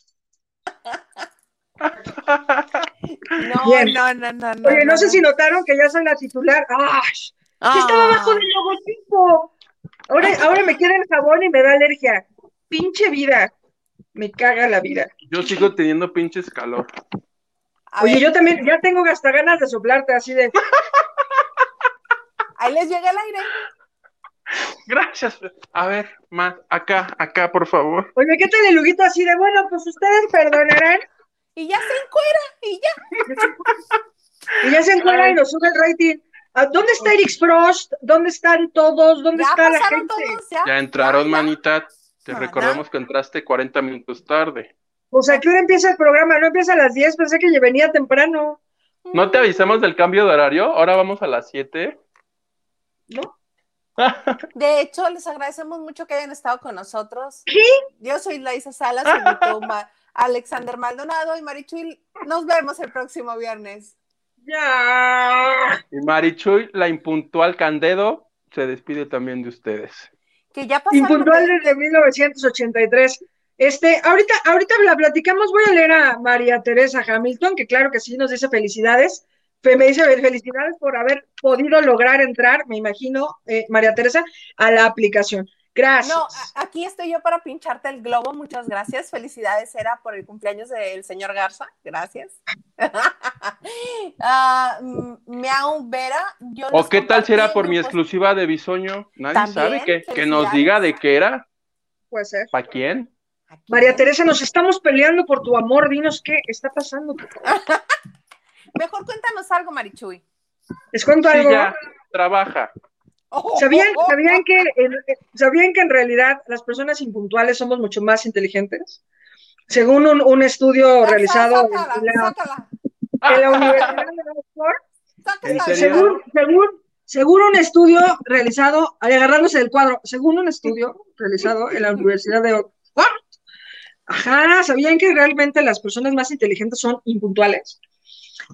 A: No,
C: Bien.
A: no, no, no, no.
C: Oye, no sé si notaron que ya soy la titular. ¡Ah! Sí
A: Ah.
C: estaba abajo del logotipo. Ahora, ahora me queda el jabón y me da alergia. Pinche vida. Me caga la vida.
B: Yo sigo teniendo pinches calor.
A: A
C: Oye,
A: ver,
C: yo también, ya tengo hasta ganas de soplarte así de.
A: ahí les llega el aire.
B: Gracias. A ver, más. Acá, acá, por favor.
C: Oye, ¿qué tal el luguito así de, bueno, pues ustedes perdonarán?
A: Y ya se encuera, y ya.
C: Y ya se encuentra y nos sube el rating. ¿A ¿Dónde está Eric Frost? ¿Dónde están todos? ¿Dónde
A: Ya
C: está la
A: pasaron
C: gente?
A: todos, ya.
B: Ya entraron, manita. Te
A: Mana.
B: recordamos que entraste 40 minutos tarde.
C: O sea, ¿qué hora empieza el programa? No empieza a las 10, pensé que ya venía temprano.
B: ¿No te avisamos del cambio de horario? Ahora vamos a las 7.
C: ¿No?
A: De hecho, les agradecemos mucho que hayan estado con nosotros.
C: ¿Qué?
A: Yo soy Laisa Salas, Ma- Alexander Maldonado y Marichuy. Nos vemos el próximo viernes.
C: Ya.
B: Y Marichuy, la impuntual Candedo, se despide también de ustedes.
A: Que ya pasaron.
C: Impuntual desde 1983. Este, ahorita, ahorita la platicamos, voy a leer a María Teresa Hamilton, que claro que sí nos dice felicidades. Fe- Me dice felicidades por haber podido lograr entrar, me imagino, eh, María Teresa, a la aplicación. Gracias.
A: No, aquí estoy yo para pincharte el globo. Muchas gracias. Felicidades, era por el cumpleaños del señor Garza. Gracias. Ah, mm, Miau Vera. Yo
B: ¿O qué tal si era
A: compartí
B: por mi exclusiva de Bisoño? Nadie sabe que, que nos diga de qué era,
C: Puede ser.
B: para quién.
A: Aquí.
C: María Teresa, nos estamos peleando por tu amor. Dinos qué está pasando.
A: Mejor cuéntanos algo, Marichuy.
C: Les cuento
B: Sí,
C: algo.
B: ya, trabaja.
C: ¿Sabían, sabían, que, en, ¿Sabían que en realidad las personas impuntuales somos mucho más inteligentes? Según un, un estudio
A: Sácala,
C: realizado
A: sácala,
C: en la,
A: sácala,
C: en la Universidad de Oxford, según, según, según un estudio realizado, agarrándose del cuadro, según un estudio realizado en la Universidad de Oxford, ajá, ¿sabían que realmente las personas más inteligentes son impuntuales?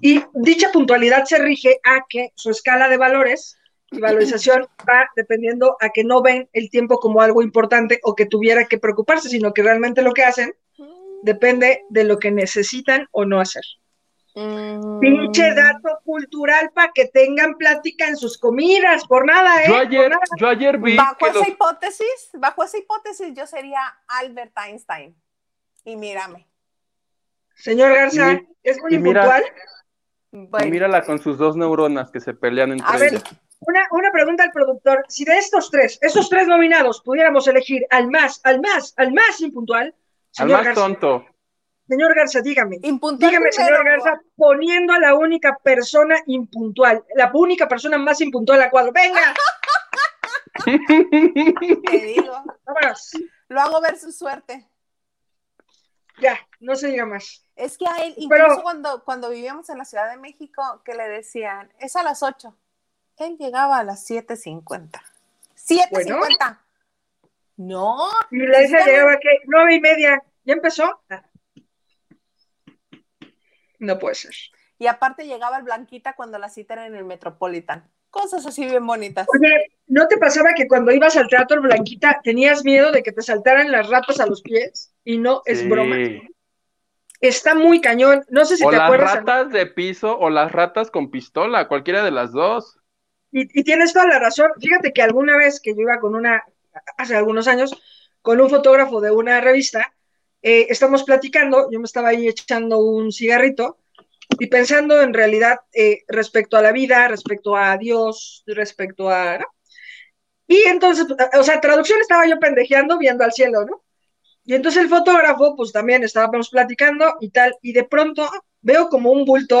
C: Y dicha puntualidad se rige a que su escala de valores y valorización va dependiendo a que no ven el tiempo como algo importante o que tuviera que preocuparse, sino que realmente lo que hacen depende de lo que necesitan o no hacer.
A: Mm.
C: Pinche dato cultural para que tengan plática en sus comidas, por nada, ¿eh?
B: Yo ayer,
C: nada.
B: yo ayer vi
A: Bajo esa
B: los-
A: hipótesis, bajo esa hipótesis, yo sería Albert Einstein. Y mírame.
C: Señor Garza,
B: Y-
C: es muy impuntual.
A: Bueno,
B: y mírala con sus dos neuronas que se pelean entre
A: a ver,
B: ellas.
C: Una, una pregunta al productor. Si de estos tres, esos tres nominados, pudiéramos elegir al más, al más, al más impuntual,
B: Al
C: señor
B: más
C: Garza,
B: tonto.
C: señor Garza, dígame.
A: impuntual
C: Dígame,
A: primero.
C: señor Garza, poniendo a la única persona impuntual, la única persona más impuntual a cuadro. Venga,
A: Te digo,
C: vámonos.
A: lo hago ver su suerte.
C: Ya, no se diga más.
A: Es que a él,
C: Pero-
A: incluso cuando, cuando vivíamos en la Ciudad de México, que le decían, es a las 8. Él llegaba a las 7.50. ¡7.50! No,
C: Y la esa llegaba que nueve y media. ¿Ya empezó? Ah. No puede ser.
A: y aparte llegaba el Blanquita cuando la cita era en el Metropolitan. Cosas así bien bonitas.
C: Oye, ¿no te pasaba que cuando ibas al teatro Blanquita tenías miedo de que te saltaran las ratas a los pies? Y no es
B: Sí.
C: broma. Está muy cañón. No sé si
B: O
C: te
B: las
C: acuerdas.
B: ratas de piso o las ratas con pistola, cualquiera de las dos.
C: Y, y tienes toda la razón. Fíjate que alguna vez que yo iba con una, hace algunos años, con un fotógrafo de una revista, eh, estamos platicando, yo me estaba ahí echando un cigarrito y pensando en realidad eh, respecto a la vida, respecto a Dios, respecto a... ¿no? Y entonces, o sea, traducción estaba yo pendejeando viendo al cielo, ¿no? Y entonces el fotógrafo, pues también estábamos platicando y tal, y de pronto veo como un bulto,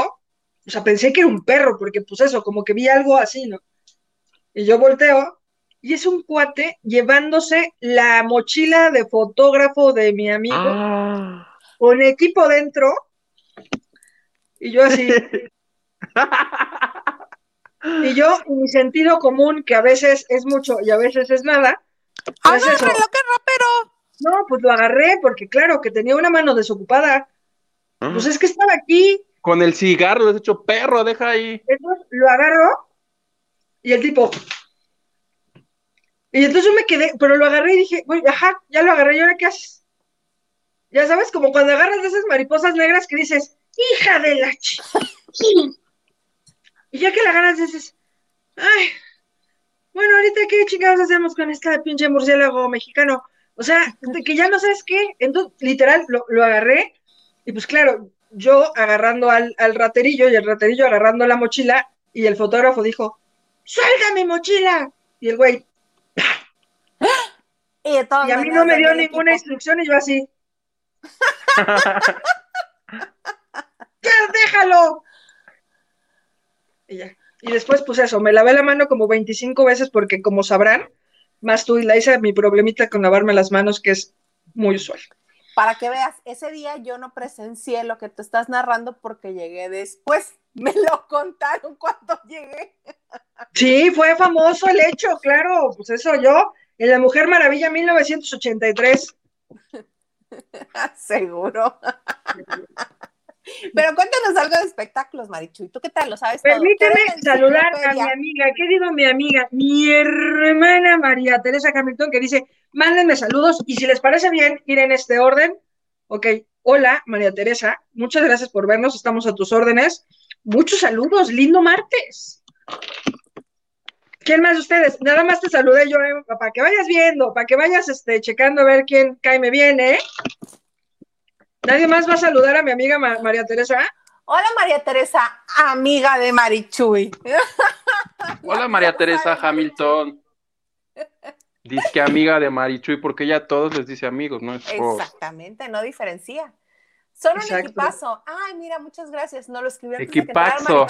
C: o sea, pensé que era un perro, porque pues eso, como que vi algo así, ¿no? Y yo volteo y es un cuate llevándose la mochila de fotógrafo de mi amigo
B: Ah.
C: con equipo dentro. Y yo así, y yo, en mi sentido común, que a veces es mucho y a veces es nada, pues eso.
A: Agárrelo, qué rapero.
C: No, pues lo agarré porque claro que tenía una mano desocupada. Pues es que estaba aquí,
B: Con el cigarro lo has hecho perro, deja ahí.
C: entonces lo agarró y el tipo. Y entonces yo me quedé, pero lo agarré y dije, güey, ajá, ya lo agarré, ¿y ahora qué haces? Ya sabes, como cuando agarras de esas mariposas negras que dices, hija de la ch... Y ya que la agarras dices, ay, bueno, ahorita qué chingados hacemos con esta pinche murciélago mexicano. O sea, de que ya no sabes qué. Entonces, literal, lo, lo agarré y pues claro, yo agarrando al, al raterillo y el raterillo agarrando la mochila y el fotógrafo dijo, ¡suelta mi mochila! Y el güey,
A: Y,
C: a mí no me dio ninguna
A: equipo.
C: instrucción y yo así, Y ya. Y después, pues eso, me lavé la mano como 25 veces porque como sabrán, más tú y la hice mi problemita con lavarme las manos que es muy usual.
A: Para que veas, ese día yo no presencié lo que tú estás narrando porque llegué después. Me lo contaron cuando llegué.
C: Sí, fue famoso el hecho, claro, pues eso yo, en La Mujer Maravilla 1983.
A: Seguro. Pero cuéntanos algo de espectáculos, Marichuy. ¿Tú qué tal? ¿Lo sabes?
C: Permíteme
A: ¿Qué eres
C: saludar a mi amiga, ¿qué digo mi amiga? Mi hermana María Teresa Hamilton que dice, mándenme saludos y si les parece bien ir en este orden, ok, hola María Teresa, muchas gracias por vernos, estamos a tus órdenes, muchos saludos, lindo martes. ¿Quién más de ustedes? Nada más te saludé yo, eh, para que vayas viendo, para que vayas este, checando a ver quién cae bien, ¿eh? ¿Nadie más va a saludar a mi amiga Ma- María Teresa?
A: Hola, María Teresa, amiga de Marichuy.
B: Hola María Teresa Hamilton. Dice que amiga de Marichuy, porque ella a todos les dice amigos, ¿no? Es por-
A: Exactamente, no diferencia. Son un
C: Exacto.
A: equipazo. Ay, mira, muchas gracias. No lo escribí antes de que
B: Equipazo.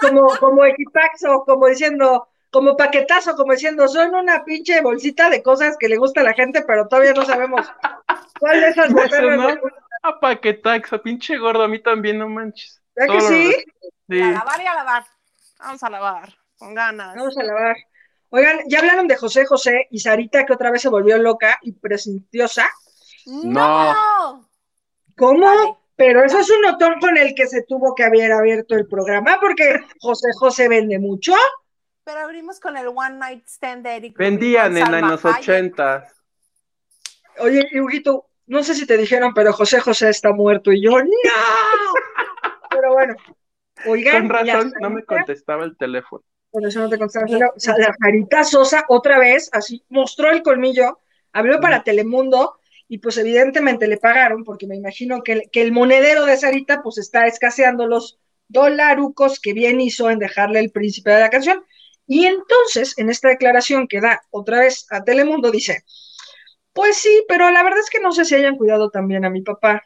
C: como, como equipaxo, como diciendo, como paquetazo, como diciendo, son una pinche bolsita de cosas que le gusta a la gente, pero todavía no sabemos cuál de esas
B: Eso,
C: botargas
B: ¿no? Ah, paquetaxa, pinche gordo, a mí también, no manches.
C: ¿Verdad que sí?
B: Sí.
A: A lavar y a lavar. Vamos a lavar, con ganas.
C: Vamos a lavar. Oigan, ya hablaron de José José y Sarita, que otra vez se volvió loca y presentiosa.
A: ¡No!
C: ¿Cómo? Pero eso es un notón con el que se tuvo que haber abierto el programa, porque José José vende mucho.
A: Pero abrimos con el One Night Stand de Eric.
B: Vendían en, los
A: Hayek.
B: ochentas.
C: Oye, Huguito, no sé si te dijeron, pero José José está muerto. Y yo, ¡no! Pero bueno, oigan,
B: Con razón, no me contestaba el teléfono.
C: Por eso no te contestaba. O sea, la Sarita Sosa otra vez, así, mostró el colmillo, habló para Telemundo y pues evidentemente le pagaron, porque me imagino que el, que el monedero de Sarita pues está escaseando los dolarucos que bien hizo en dejarle el príncipe de la canción. Y entonces, en esta declaración que da otra vez a Telemundo, dice, pues sí, pero la verdad es que no sé si hayan cuidado también a mi papá.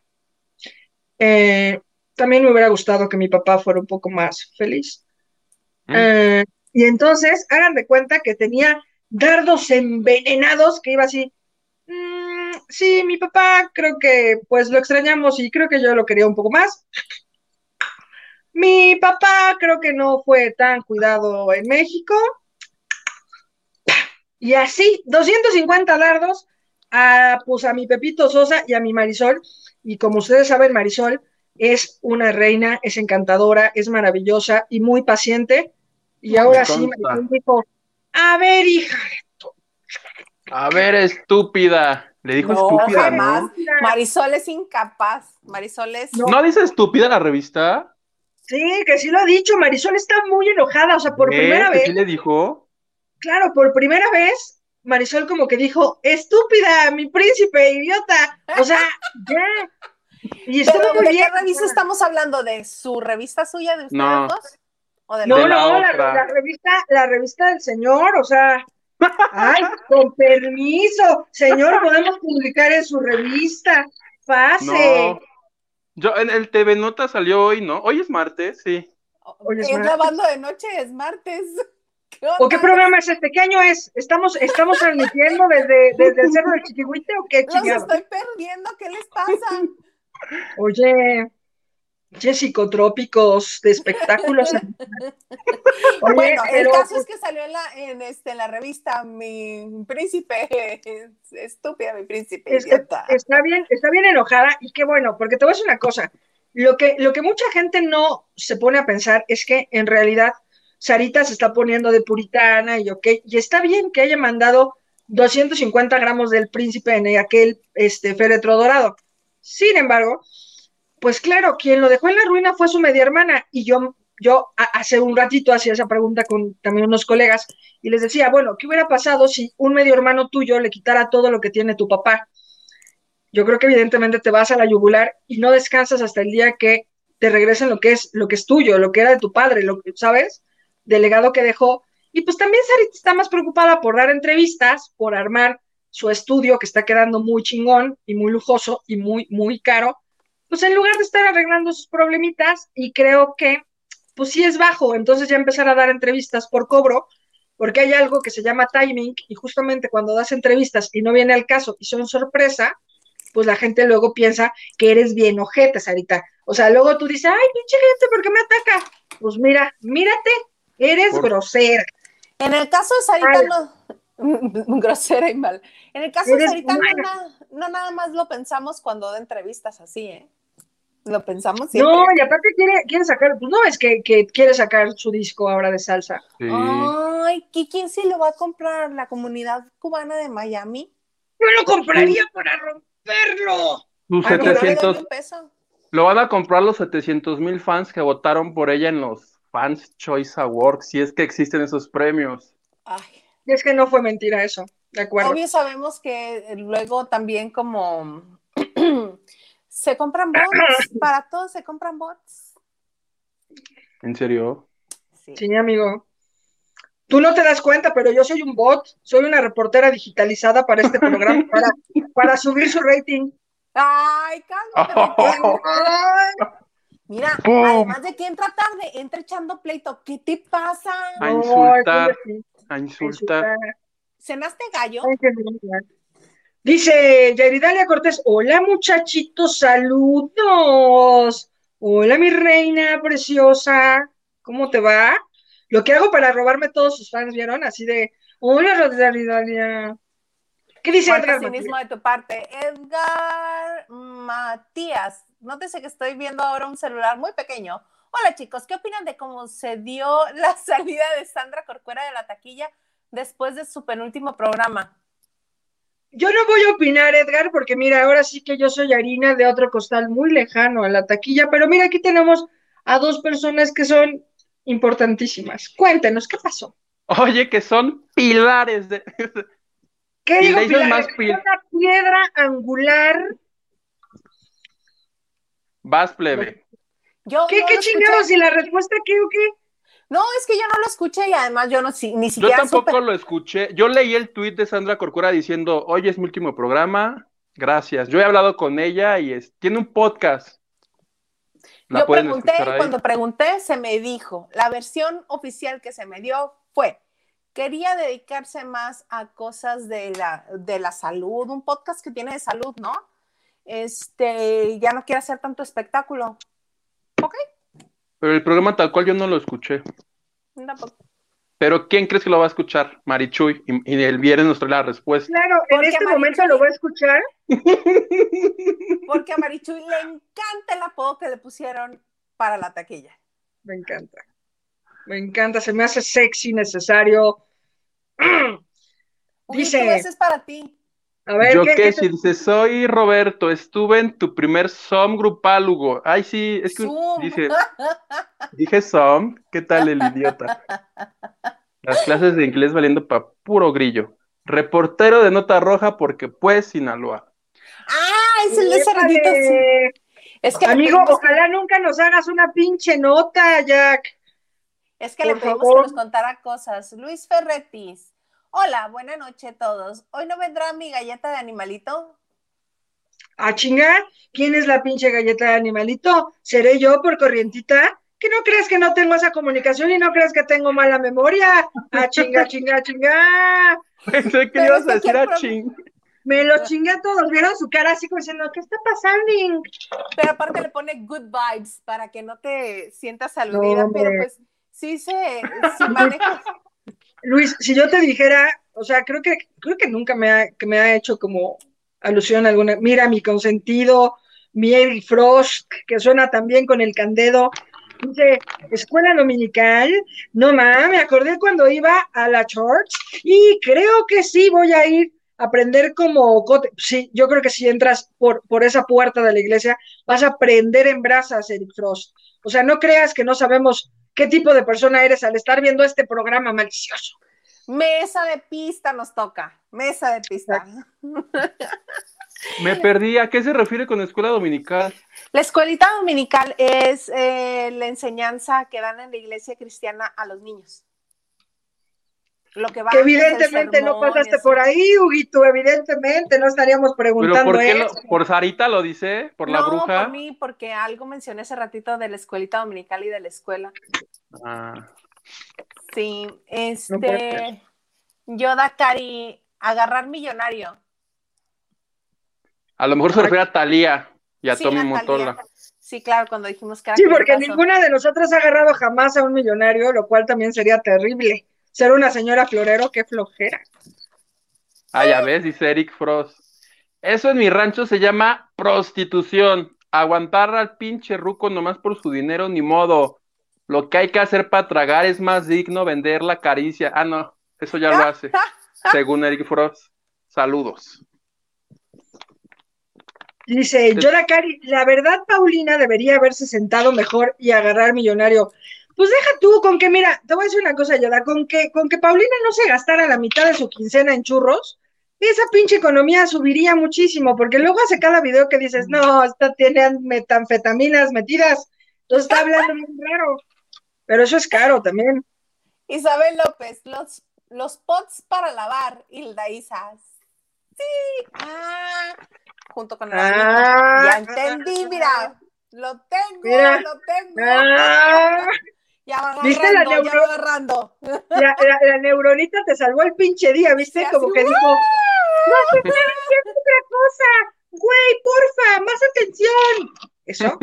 C: Eh, también me hubiera gustado que mi papá fuera un poco más feliz.
B: ¿Mm?
C: Eh, y entonces, hagan de cuenta que tenía dardos envenenados que iba así. "Mm, sí, mi papá creo que pues lo extrañamos y creo que yo lo quería un poco más. Mi papá creo que no fue tan cuidado en México. Y así, 250 dardos a, pues, a mi Pepito Sosa y a mi Marisol. Y como ustedes saben, Marisol es una reina, es encantadora, es maravillosa y muy paciente. Y ahora sí. Marisol dijo, a ver, hija,
B: A ver, estúpida. Le dijo
A: No,
B: estúpida,
A: jamás.
B: ¿no?
A: Marisol es incapaz. Marisol es.
C: No.
B: ¿No dice estúpida la revista?
C: Sí, que sí lo ha dicho, Marisol está muy enojada, o sea, por
B: ¿Eh?
C: primera
B: ¿Que
C: vez,
B: sí le dijo?
C: claro, por primera vez, Marisol como que dijo, estúpida, mi príncipe, idiota, o sea, ya. Y estuvo
A: Pero,
C: muy
A: ¿De
C: bien.
A: qué revista estamos hablando? ¿De su revista suya de ustedes
B: No.
A: dos? ¿O de
C: No,
B: De
A: la-
C: no, la revista, la revista del señor, o sea, ay, con permiso, señor, podemos publicar en su revista, pase.
B: No. Yo, en el TV Nota salió hoy, ¿no? Hoy es martes, sí.
C: Hoy es
A: lavando de noche, es martes.
C: ¿O qué programa es este? ¿Qué año es? ¿Estamos, estamos transmitiendo desde, desde el cerro del Chiquihuite o qué
A: Los estoy perdiendo, ¿qué les pasa?
C: Oye, psicotrópicos de espectáculos.
A: bueno, el caso es que salió en la, en, este, en la revista Mi Príncipe, estúpida mi príncipe.
C: Está, está, bien, está bien enojada y qué bueno, porque te voy a decir una cosa, lo que, lo que mucha gente no se pone a pensar es que en realidad Sarita se está poniendo de puritana y ok, y está bien que haya mandado 250 gramos del príncipe en aquel este, féretro dorado. Sin embargo, pues claro, quien lo dejó en la ruina fue su media hermana y yo, yo hace un ratito hacía esa pregunta con también unos colegas y les decía, bueno, ¿qué hubiera pasado si un medio hermano tuyo le quitara todo lo que tiene tu papá? Yo creo que evidentemente te vas a la yugular y no descansas hasta el día que te regresen lo que es lo que es tuyo, lo que era de tu padre, lo que sabes, del legado que dejó. Y pues también Sarita está más preocupada por dar entrevistas, por armar su estudio que está quedando muy chingón y muy lujoso y muy muy caro pues en lugar de estar arreglando sus problemitas, y creo que, pues sí es bajo, entonces ya empezar a dar entrevistas por cobro, porque hay algo que se llama timing, y justamente cuando das entrevistas y no viene al caso y son sorpresa, pues la gente luego piensa que eres bien ojete, Sarita. O sea, luego tú dices, ay, pinche gente, ¿por qué me ataca? Pues mira, mírate, eres grosera.
A: En el caso de Sarita, no, grosera y mal. En el caso de Sarita, no, nada más lo pensamos cuando da entrevistas así, ¿eh? Lo pensamos siempre.
C: No, y aparte quiere, quiere sacar, pues no es que, que, quiere sacar su disco ahora de salsa.
A: Ay, ¿quién sí lo va a comprar? ¿La comunidad cubana de Miami?
C: Yo lo compraría para romperlo.
B: Sus 700, lo van a comprar los 700 mil fans que votaron por ella en los Fans Choice Awards, si es que existen esos premios.
C: Ay. Y es que no fue mentira eso, de acuerdo.
A: Obvio sabemos que luego también como se compran bots, para todos se compran bots.
B: ¿En serio?
C: Sí. amigo. Tú no te das cuenta, pero yo soy un bot, soy una reportera digitalizada para este programa, para, para subir su rating.
A: Ay, cálmate. Mira, además de que entra tarde, entra echando pleito. ¿Qué te pasa?
B: A insultar a insultar.
A: ¿Cenaste gallo?
C: Dice Yaridalia Cortés, hola muchachitos, saludos. Hola mi reina preciosa, ¿cómo te va? Lo que hago para robarme todos sus fans, ¿vieron? Así de, hola Yaridalia. ¿Qué dice
A: Edgar? de tu parte. Edgar Matías, nótese que estoy viendo ahora un celular muy pequeño Hola chicos, ¿qué opinan de cómo se dio la salida de Sandra Corcuera de la taquilla después de su penúltimo programa?
C: Yo no voy a opinar, Edgar, porque mira, ahora sí que yo soy harina de otro costal muy lejano a la taquilla, pero mira, aquí tenemos a dos personas que son importantísimas. Cuéntenos, ¿qué pasó?
B: Oye, que son pilares de...
C: ¿Qué digo pilares? Una piedra angular.
B: Vas, plebe.
C: ¿Qué, qué chingados? ¿Y la respuesta qué o qué?
A: No, es que yo no lo escuché y además yo no ni siquiera.
B: Yo tampoco lo escuché. Yo leí el tuit de Sandra Corcura diciendo, oye, es mi último programa, gracias. Yo he hablado con ella y es, tiene un podcast.
A: yo pregunté, cuando pregunté, se me dijo, la versión oficial que se me dio fue, quería dedicarse más a cosas de la, de la salud, un podcast que tiene de salud, ¿no? Este, ya no quiere hacer tanto espectáculo. Ok.
B: Pero el programa tal cual yo no lo escuché. Pero ¿quién crees que lo va a escuchar? Marichuy. Y, el viernes nos trae la respuesta.
C: Claro, en este momento lo voy a escuchar.
A: Porque a Marichuy le encanta el apodo que le pusieron para la taquilla.
C: Me encanta. Me encanta, se me hace sexy, necesario.
A: Dice. es para ti.
B: Yo qué, si dice, soy Roberto, estuve en tu primer SOM grupal, Hugo. Ay, sí, es que dije, dije SOM, ¿qué tal el idiota? Las clases de inglés valiendo para puro grillo. Reportero de nota roja porque pues Sinaloa.
A: Ah, es el de ese
C: Es que Amigo, ojalá nunca nos hagas una pinche nota, Jack.
A: Es que le pedimos que nos contara cosas. Luis Ferretis. Hola, buena noche a todos. ¿Hoy no vendrá mi galleta de animalito?
C: ¿A chingar? ¿Quién es la pinche galleta de animalito? ¿Seré yo por corrientita? que no crees que no tengo esa comunicación y no crees que tengo mala memoria. Ah, chinga, chinga, chinga.
B: Pensé que
A: Pero
B: ibas a decir a ching.
C: Me los chingué a todos, vieron su cara así como diciendo, ¿qué está pasando?
A: Pero aparte le pone good vibes para que no te sientas aludida,
C: No,
A: pero pues sí se sí manejas.
C: Luis, si yo te dijera, o sea, creo que, creo que nunca me ha, que me ha hecho como alusión alguna. Mira, mi consentido, Eric Frost, que suena también con el candedo. Dice, escuela dominical. No mames, me acordé cuando iba a la church y creo que sí voy a ir a aprender como cote. Sí, yo creo que si entras por, por esa puerta de la iglesia, vas a aprender en brasas, Eric Frost. O sea, no creas que no sabemos qué tipo de persona eres al estar viendo este programa malicioso.
A: Mesa de pista nos toca. Mesa de pista.
B: Me perdí. ¿A qué se refiere con escuela dominical?
A: La escuelita dominical es eh, la enseñanza que dan en la iglesia cristiana a los niños. Lo que va
C: que evidentemente no
A: sermón
C: pasaste por ahí, Huguito, evidentemente no estaríamos
B: ¿Pero
C: preguntando
B: por qué? lo-. ¿Por Sarita lo dice? ¿Por la
A: no,
B: bruja?
A: por mí, porque algo mencioné hace ratito de la escuelita dominical y de la escuela.
B: Ah.
A: Sí,
C: No
A: este. Yoda Cari, agarrar millonario.
B: A lo mejor se refiere a Talía y a
A: Sí,
B: Tommy
A: a
B: Motola.
A: Sí, claro, cuando dijimos que era
C: Sí, porque ninguna de nosotras ha agarrado jamás a un millonario, lo cual también sería terrible. Ser una señora florero, qué flojera.
B: Ah, ya ves, dice Eric Frost. Eso en mi rancho se llama prostitución. Aguantar al pinche ruco nomás por su dinero, ni modo. Lo que hay que hacer para tragar es más digno vender la caricia. Ah, no, eso ya lo hace. Según Eric Frost. Saludos.
C: Dice, Yoda Cari, la verdad, Paulina debería haberse sentado mejor y agarrar millonario. Pues deja tú con que, mira, te voy a decir una cosa, Yoda, con que, con que Paulina no se gastara la mitad de su quincena en churros, esa pinche economía subiría muchísimo, porque luego hace cada video que dices, no, esta tiene metanfetaminas metidas, entonces está hablando bien raro. Pero eso es caro también.
A: Isabel López, los, los pots para lavar, Hilda Isa. Sí, ah, junto con el
C: Ah.
A: Ya entendí, mira. Lo tengo,
C: Mira.
A: lo tengo.
C: Ah,
A: Ya va
C: ¿Viste la
A: ya
C: neuro-
A: va agarrando.
C: la, la- la neuronita te salvó el pinche día, ¿viste? Como que dijo, no se puede hacer otra cosa. Güey, porfa, más atención. ¿Eso?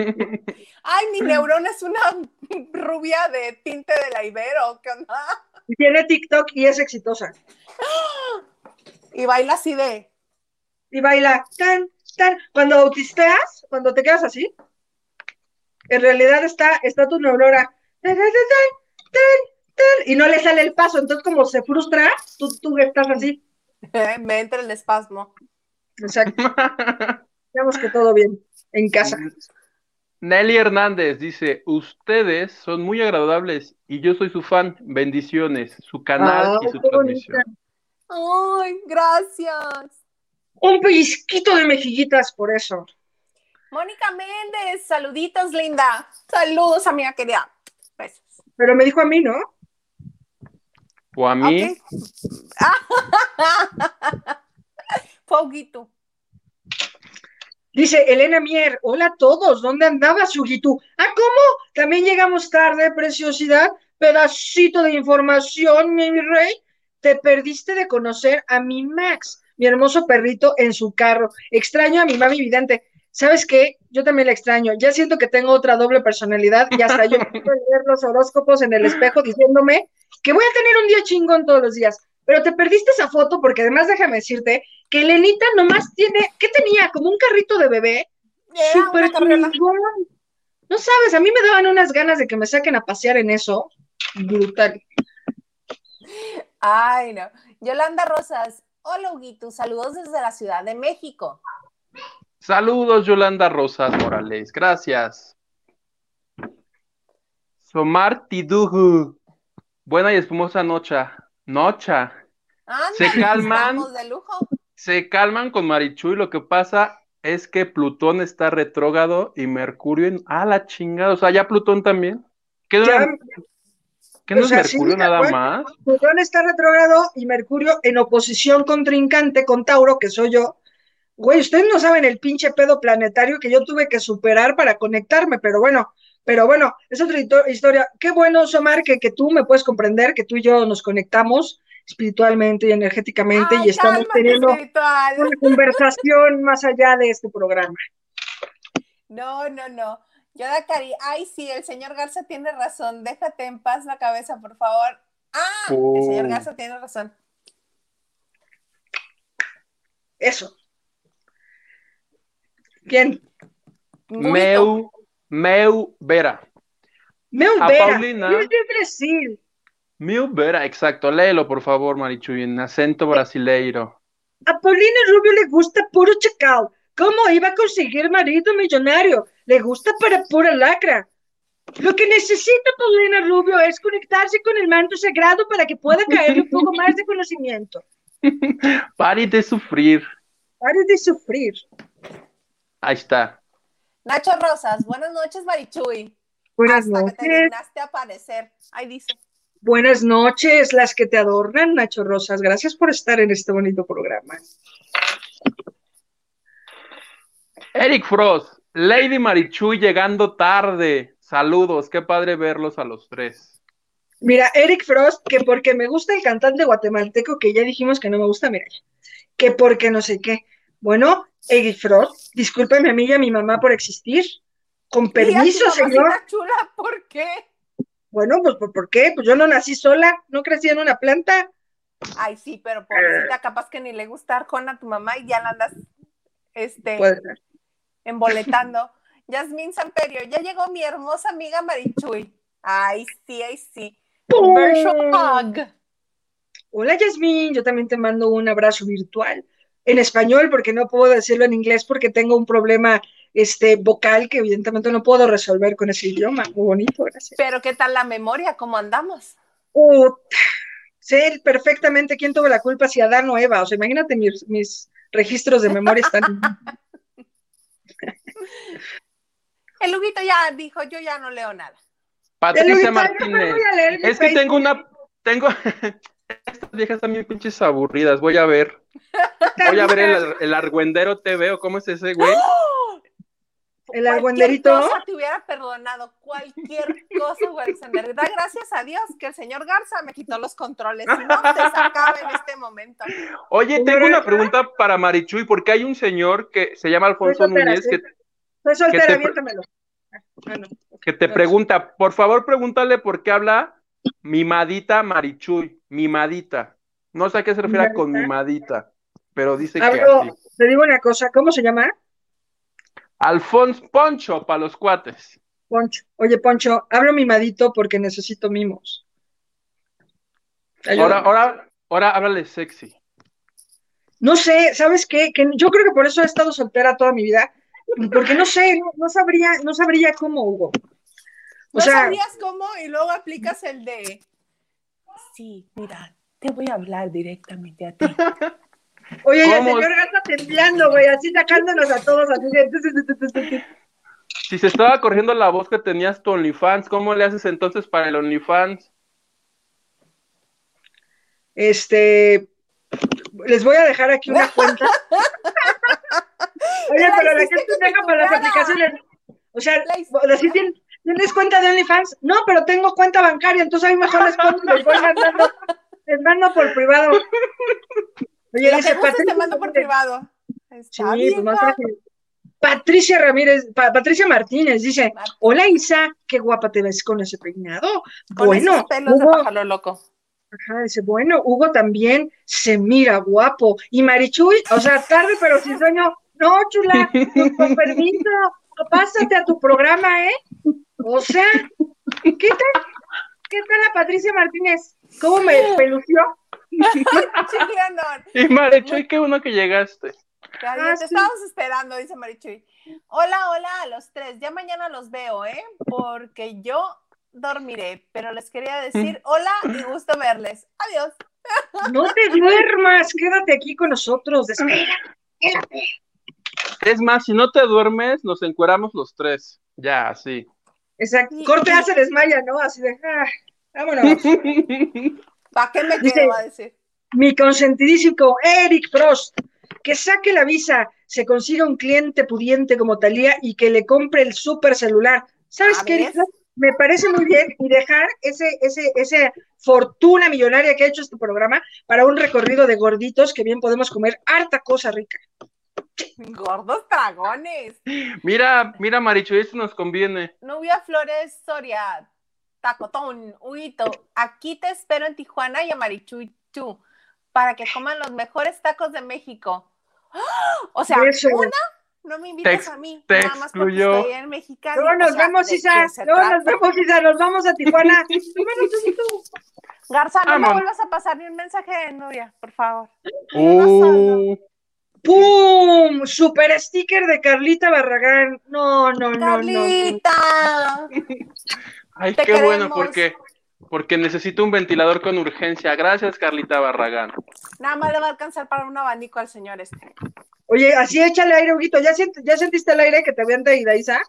A: Ay, mi neurona es una rubia de tinte de la Ibero. ¿Qué onda?
C: Y tiene TikTok y es exitosa.
A: Y baila así de.
C: Y baila tan, tan. Cuando autisteas, cuando te quedas así, en realidad está, está tu neurona. Y no le sale el paso. Entonces, como se frustra, tú, tú estás así.
A: Me entra el espasmo.
C: Exacto. Digamos que todo bien en casa.
B: Nelly Hernández dice, ustedes son muy agradables y yo soy su fan. Bendiciones, su canal y
C: Ay,
B: su transmisión.
C: bonita.
A: Ay, gracias.
C: Un pellizquito de mejillitas por eso.
A: Mónica Méndez, saluditos, linda. Saludos, amiga querida.
C: Pero me dijo a mí, ¿no?
B: O a mí,
A: Ok. Foguito.
C: Dice Elena Mier, hola a todos, ¿dónde andabas, Yugitu? Ah, ¿cómo? También llegamos tarde, preciosidad, pedacito de información, mi rey. Te perdiste de conocer a mi Max, mi hermoso perrito en su carro. Extraño a mi mami vidente. ¿Sabes qué? Yo también la extraño. Ya siento que tengo otra doble personalidad y hasta yo puedo leer los horóscopos en el espejo diciéndome que voy a tener un día chingón todos los días. Pero te perdiste esa foto porque además déjame decirte que Elenita nomás tiene, ¿qué tenía? Como un carrito de bebé. Súper. No sabes, a mí me daban unas ganas de que me saquen a pasear en eso. Brutal.
A: Ay, no. Yolanda Rosas. Hola, Huguito. Saludos desde la Ciudad de México.
B: Saludos Yolanda Rosas Morales, gracias. Somar Tidugu, buena y espumosa nocha, nocha. Se calman.
A: de lujo.
B: Se calman con Marichuy, lo que pasa es que Plutón está retrógrado y Mercurio en... Ah, la chingada, o sea, ya Plutón también. ¿Qué no,
C: Ya,
B: ¿qué no es
C: sea,
B: Mercurio nada más?
C: Plutón está retrógrado y Mercurio en oposición contrincante con Tauro, que soy yo. Güey, ustedes no saben el pinche pedo planetario que yo tuve que superar para conectarme, pero bueno, Pero bueno, es otra historia. Qué bueno, Somar, que, que tú me puedes comprender, que tú y yo nos conectamos espiritualmente y energéticamente
A: Ay,
C: y estamos teniendo
A: espiritual.
C: una conversación más allá de este programa.
A: No, no, no. Yoda Cari, ay, sí, el señor Garza tiene razón. Déjate en paz la cabeza, por favor. Ah, el señor
B: Oh.
A: Garza tiene razón.
C: Eso. ¿Quién?
A: Muito.
B: Meu, Meu Vera.
C: Meu
B: A
C: Vera.
B: Paulina.
C: Es de Brasil.
B: Meu Vera, exacto. Léelo, por favor, Marichuy, en acento brasileiro.
C: A Paulina Rubio le gusta puro chacal. ¿Cómo iba a conseguir marido millonario? Le gusta para pura lacra. Lo que necesita Paulina Rubio es conectarse con el manto sagrado para que pueda caerle un poco más de conocimiento.
B: Pare de sufrir.
C: Pare de sufrir.
B: Ahí está.
A: Nacho Rosas, buenas noches, Marichuy.
C: Buenas
A: Hasta que te
C: noches.
A: dignaste a aparecer. Ahí dice.
C: Buenas noches, las que te adornan, Nacho Rosas. Gracias por estar en este bonito programa.
B: Eric Frost, Lady Marichuy llegando tarde. Saludos, qué padre verlos a los tres.
C: Mira, Eric Frost, que porque me gusta el cantante guatemalteco, que ya dijimos que no me gusta, mira, que porque no sé qué. Bueno, Eric Frost, discúlpeme a mí y a mi mamá por existir. Con permiso, señor.
A: chula, ¿por qué?
C: Bueno, pues ¿por, por qué? Pues yo no nací sola, no crecí en una planta.
A: Ay, sí, pero pobrecita, capaz que ni le gusta Arjona a tu mamá y ya la andas este, emboletando. Yasmín Samperio, ya llegó mi hermosa amiga Marichuy. Ay, sí, ay, sí.
C: ¡Pum!
A: Virtual hug.
C: Hola, Yasmín, yo también te mando un abrazo virtual. En español, porque no puedo decirlo en inglés porque tengo un problema este, vocal que evidentemente no puedo resolver con ese idioma. Muy bonito, gracias.
A: Pero ¿qué tal la memoria? ¿Cómo andamos?
C: Uh, sé perfectamente quién tuvo la culpa, si Adán o Eva. O sea, imagínate mis, mis registros de memoria están.
A: El Huguito ya dijo, yo ya no leo nada.
B: Patricia Martínez. Es que
C: Facebook.
B: tengo una. Tengo. Estas viejas también pinches aburridas. Voy a ver. Voy a ver el, el Argüendero TV o cómo es ese güey.
C: El
A: Cualquier
C: argüenderito.
A: cosa te hubiera perdonado, cualquier cosa, güey, Alexander. Da gracias a Dios que el señor Garza me quitó los controles, si no te sacaba en este momento.
B: Oye, tengo una
C: Elsa.
B: pregunta para Marichuy, porque hay un señor que se llama Alfonso
C: soltera,
B: Núñez que,
C: Soy soltera,
B: te-
C: aviéntamelo. Ah, no.
B: que te pregunta, por favor, pregúntale por qué habla mimadita Marichuy, mimadita. No sé a qué se refiere con mimadita, pero dice que
C: Hablo,
B: así.
C: te digo una cosa, ¿cómo se llama?
B: Alfonso Poncho para los cuates.
C: Poncho. Oye, Poncho, hablo mimadito porque necesito mimos. Ayúdame.
B: Ahora, ahora, ahora háblale sexy.
C: No sé, ¿sabes qué? Que yo creo que por eso he estado soltera toda mi vida, porque no sé, no, no sabría, no sabría cómo, Hugo. O
A: ¿No
C: sea,
A: sabrías cómo? Y luego aplicas el de, sí, mira, te voy a hablar directamente a ti.
C: oye, y el señor Gata temblando, güey, así sacándonos a todos, así de...
B: Si se estaba corrigiendo la voz que tenías tu OnlyFans, ¿cómo le haces entonces para el OnlyFans?
C: Este, les voy a dejar aquí una cuenta. Oye, pero la gente deja para las aplicaciones. O sea,
A: La hiciste.
C: ¿Sí ¿tienes cuenta de OnlyFans? No, pero tengo cuenta bancaria, entonces ahí mejor les pongo y les voy mandando, les mando por privado. Oye, dice
A: gustes te
C: Patricia
A: mando por privado.
C: Sí,
A: Está bien,
C: pues. Patricia Ramírez, Pa- Patricia Martínez dice, hola Isa, qué guapa te ves con ese peinado.
A: Con
C: bueno,
A: esos pelos de
C: Hugo,
A: pájaro loco.
C: Ajá, dice, bueno, Hugo también se mira guapo. Y Marichuy, o sea, tarde pero sin sueño. No, chula, con permiso, pásate a tu programa, ¿eh? O sea, ¿qué tal? ¿Qué tal la Patricia Martínez? ¿Cómo me pelució?
B: Y Marichuy, qué bueno que llegaste.
A: Ya
C: Ah,
A: te
C: sí.
A: estábamos esperando, dice Marichuy. Hola, hola a los tres. Ya mañana los veo, ¿eh? Porque yo dormiré, pero les quería decir hola y gusto verles. Adiós.
C: No te duermas, quédate aquí con nosotros, quédate.
B: Es más, si no te duermes, nos encueramos los tres. Ya, así.
C: Exacto. Corte hace desmaya, ¿no? Así de, ah, vámonos.
A: ¿Para qué me
C: Dice-
A: quedo? Va a decir.
C: Mi consentidísimo Eric Frost, que saque la visa, se consiga un cliente pudiente como Talía y que le compre el super celular. ¿Sabes qué? Erika? Me parece muy bien y dejar ese, ese, ese fortuna millonaria que ha hecho este programa para un recorrido de gorditos que bien podemos comer harta cosa rica.
A: Gordos dragones.
B: Mira, mira, Marichu, esto nos conviene.
A: Nubia Flores Soria, Tacotón, Huito, aquí te espero en Tijuana y a Marichuy para que coman los mejores tacos de México. ¡Ah! O sea,
C: Eso.
A: una, no me invitas
B: Te-
A: a mí,
B: te
A: nada más porque estoy en Mexicali.
C: Luego
A: O
C: nos
A: sea,
C: vemos,
A: ¿de
C: Isa. Luego nos vemos, Isa. Nos vamos a Tijuana.
A: Garza, no me vuelvas a pasar ni un mensaje de Nuria, por favor.
B: Uh,
C: ¡Pum! Super sticker de Carlita Barragán. No, no, no, no.
A: Carlita.
B: ay,
A: Te
B: qué bueno, porque, porque necesito un ventilador con urgencia. Gracias, Carlita Barragán.
A: Nada más le va a alcanzar para un abanico al señor este.
C: Oye, así échale aire, Huguito. ¿Ya, sient- ¿Ya sentiste el aire que te avienta Ida, Isa?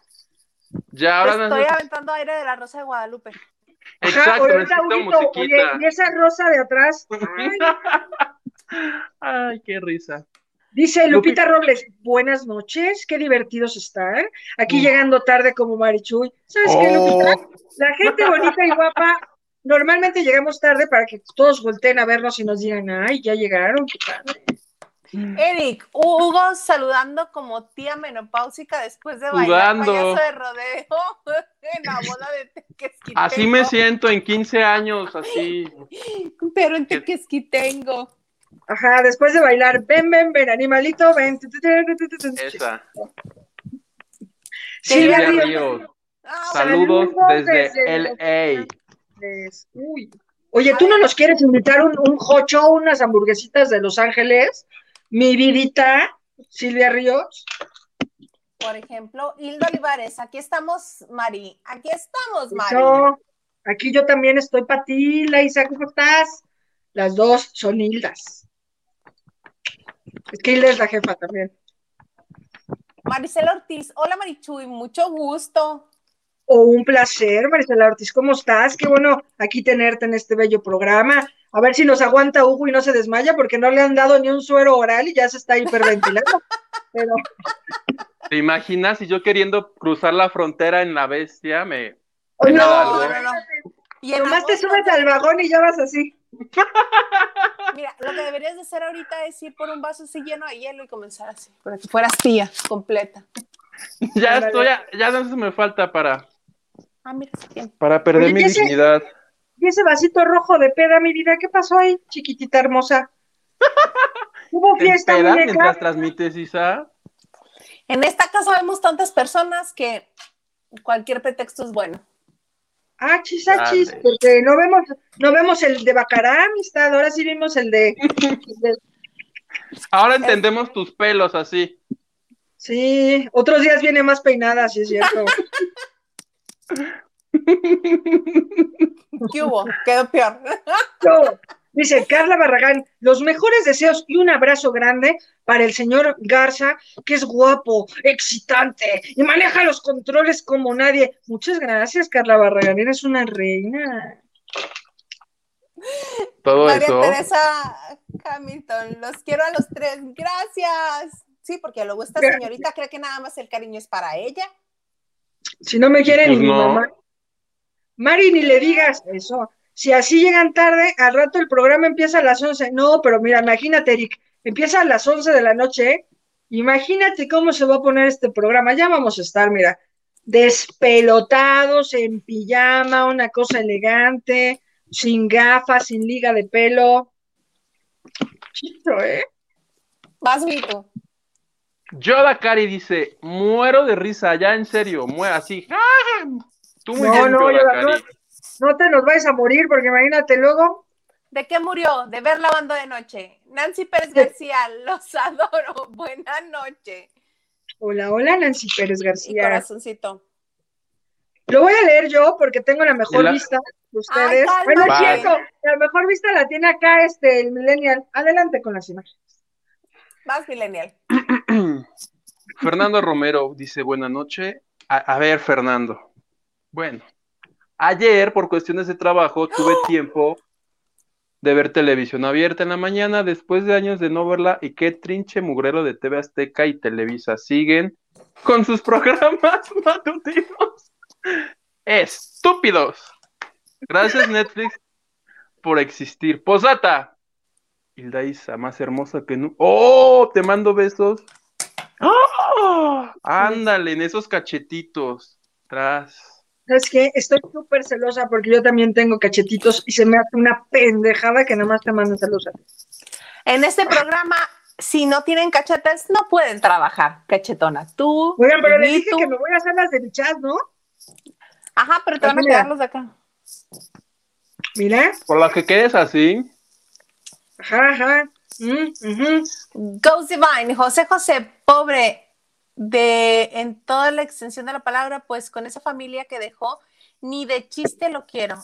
B: Ya, ahora
A: Estoy aventando aire de la Rosa de Guadalupe.
C: Ajá,
B: Exacto,
C: ahorita,
B: necesito
C: Huguito, Oye, y esa rosa de atrás. Ay,
B: Ay, qué risa.
C: Dice Lupita Robles, buenas noches, qué divertidos están. Aquí
B: Mm.
C: llegando tarde como Marichuy. ¿Sabes qué,
B: Oh.
C: Lupita? La gente bonita y guapa, normalmente llegamos tarde para que todos volteen a vernos y nos digan, ay, ya llegaron, qué padre.
A: Eric, Hugo saludando como tía menopáusica después de bailar
B: Sudando.
A: payaso de rodeo en la boda de Tequesquitengo.
B: Así me siento en 15 años, así.
A: Pero en Tequesquitengo.
C: Ajá, después de bailar, ven, ven, ven, animalito, ven.
B: Esa.
C: Silvia
B: Silvia
C: Ríos.
B: Ríos.
A: Ah,
B: Saludos desde
C: desde
B: LA.
C: Uy. Oye, ¿tú no nos quieres invitar un, un hocho, unas hamburguesitas de Los Ángeles? Mi vidita, Silvia Ríos.
A: Por ejemplo, Hilda Olivares, aquí estamos, Mari. Aquí estamos, Mari.
C: Eso. Aquí yo también estoy para ti, Laisa, ¿cómo estás? Las dos son Hildas. Es que Hilda es la jefa también.
A: Maricela Ortiz, hola Marichuy, mucho gusto.
C: O un placer, Marisela Ortiz, ¿cómo estás? Qué bueno aquí tenerte en este bello programa. A ver si nos aguanta Hugo y no se desmaya porque no le han dado ni un suero oral y ya se está hiperventilando. Pero
B: ¿Te imaginas si yo queriendo cruzar la frontera en la bestia me...
A: No,
C: no,
A: no, no. Y
C: nomás te subes al vagón y ya vas así.
A: Mira, lo que deberías de hacer ahorita es ir por un vaso así lleno de hielo y comenzar así, para que fueras tía completa.
B: Ya estoy, a- ya no eso me falta para,
A: Ah, mira,
B: para perder
C: Oye,
B: mi
C: ¿y ese-
B: dignidad.
C: Y ese vasito rojo de peda, mi vida, ¿qué pasó ahí, chiquitita hermosa? Hubo
B: ¿Te
C: fiesta, muñeca.
B: mientras transmites, Isa?
A: En esta casa vemos tantas personas que cualquier pretexto es bueno.
C: Ah, chisachis,
B: Dale.
C: porque no vemos, no vemos el de Bacará, amistad, ahora sí vimos el de, el de-
B: Ahora entendemos tus pelos así.
C: Sí, otros días viene más peinada, sí es cierto.
A: ¿Qué hubo? Quedó peor.
C: No, Dice Carla Barragán, los mejores deseos y un abrazo grande para el señor Garza, que es guapo, excitante y maneja los controles como nadie. Muchas gracias, Carla Barragán, eres una reina.
B: Todo
A: María
B: eso.
A: Teresa Hamilton, los quiero a los tres. Gracias. Sí, porque luego esta señorita cree que nada más el cariño es para ella.
C: Si no me quiere
B: Pues
C: ni mi mamá. Mari, ni le digas eso. Si así llegan tarde, al rato el programa empieza a las 11. No, pero mira, imagínate, Eric, empieza a las 11 de la noche. ¿eh? Imagínate cómo se va a poner este programa. Ya vamos a estar, mira, despelotados, en pijama, una cosa elegante, sin gafas, sin liga de pelo. Chido, ¿eh?
A: Vas, Vito.
B: Yoda Cari dice, muero de risa, ya en serio, muero así. ¡Ah! Tú muy
C: No,
B: bien,
C: no,
B: Yoda
C: Yoda,
B: Cari.
C: No te nos vais a morir, porque imagínate luego.
A: ¿De qué murió? De ver lavando de noche. Nancy Pérez García, los adoro. Buenas noches.
C: Hola, hola, Nancy Pérez
A: Y
C: García.
A: corazoncito.
C: Lo voy a leer yo porque tengo la mejor
B: Y la-
C: vista de ustedes.
A: Ay,
C: Bueno, cierto, la mejor vista la tiene acá este el Millennial. Adelante con las imágenes.
A: Vas, Millennial.
B: Fernando Romero dice, buena noche. A, a ver, Fernando. Bueno, ayer por cuestiones de trabajo tuve tiempo de ver televisión abierta en la mañana después de años de no verla y qué trinche mugrero de TV Azteca y Televisa siguen con sus programas matutinos. Estúpidos. Gracias, Netflix, por existir. Posata. Hilda Isa, más hermosa que nunca. ¡Oh! Te mando besos. ¡Oh! Ándale, en esos cachetitos. Tras.
C: ¿Sabes qué? Estoy súper celosa porque yo también tengo cachetitos y se me hace una pendejada que nada más te manden celosa.
A: En este programa, si no tienen cachetes, no pueden trabajar, cachetona. Tú.
C: Oigan, pero le dije
A: tú.
C: que me voy a hacer las de mi chat, ¿no?
A: Ajá, pero te van a quedar los de acá.
C: Mira.
B: Por la que quedes así.
C: Ajá, ajá. Mm.
A: Goes Divine, José José, pobre de en toda la extensión de la palabra, pues con esa familia que dejó, ni de chiste lo quiero.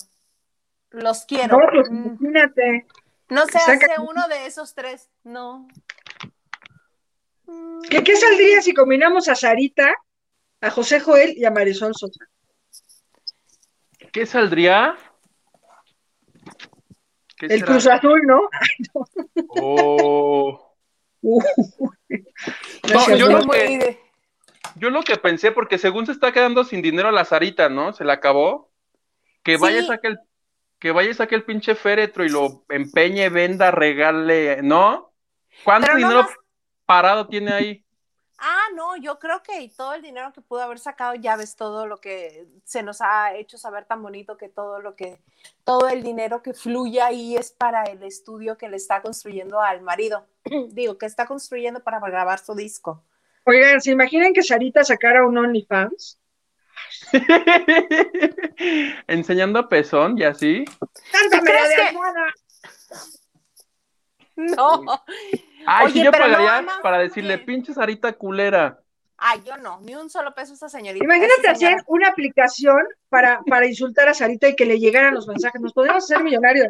A: Los quiero.
C: No, pues
A: Mm,
C: imagínate.
A: No se
C: saca-
A: hace uno de esos tres, no.
C: ¿Qué, ¿Qué saldría si combinamos a Sarita, a José Joel y a Marisol Sosa?
B: ¿Qué saldría? ¿Qué
C: El
B: será?
C: Cruz Azul, ¿no?
B: Oh.
C: Uh,
B: No, yo lo que- Yo lo que pensé, porque según se está quedando sin dinero la Sarita, ¿no? Se la acabó. Que vaya y saque el, que vaya saque el pinche féretro y lo empeñe, venda, regale, ¿no? ¿Cuánto
A: no
B: dinero
A: más-
B: parado tiene ahí?
A: Ah, no, yo creo que todo el dinero que pudo haber sacado, ya ves todo lo que se nos ha hecho saber tan bonito que todo lo que, todo el dinero que fluye ahí es para el estudio que le está construyendo al marido. Digo, que está construyendo para grabar su disco.
C: Oigan, ¿se imaginan que Sarita sacara un OnlyFans?
B: Enseñando pezón y así.
C: ¡Cántame
A: crees que-! No.
B: Ay,
A: Oye,
B: sí, yo
A: no,
B: pagaría para decirle, pinche Sarita culera.
A: Ay, yo no, ni un solo peso a esa señorita.
C: Imagínate
A: Esa
C: hacer una aplicación para, para insultar a Sarita y que le llegaran los mensajes. Nos podríamos hacer millonarios.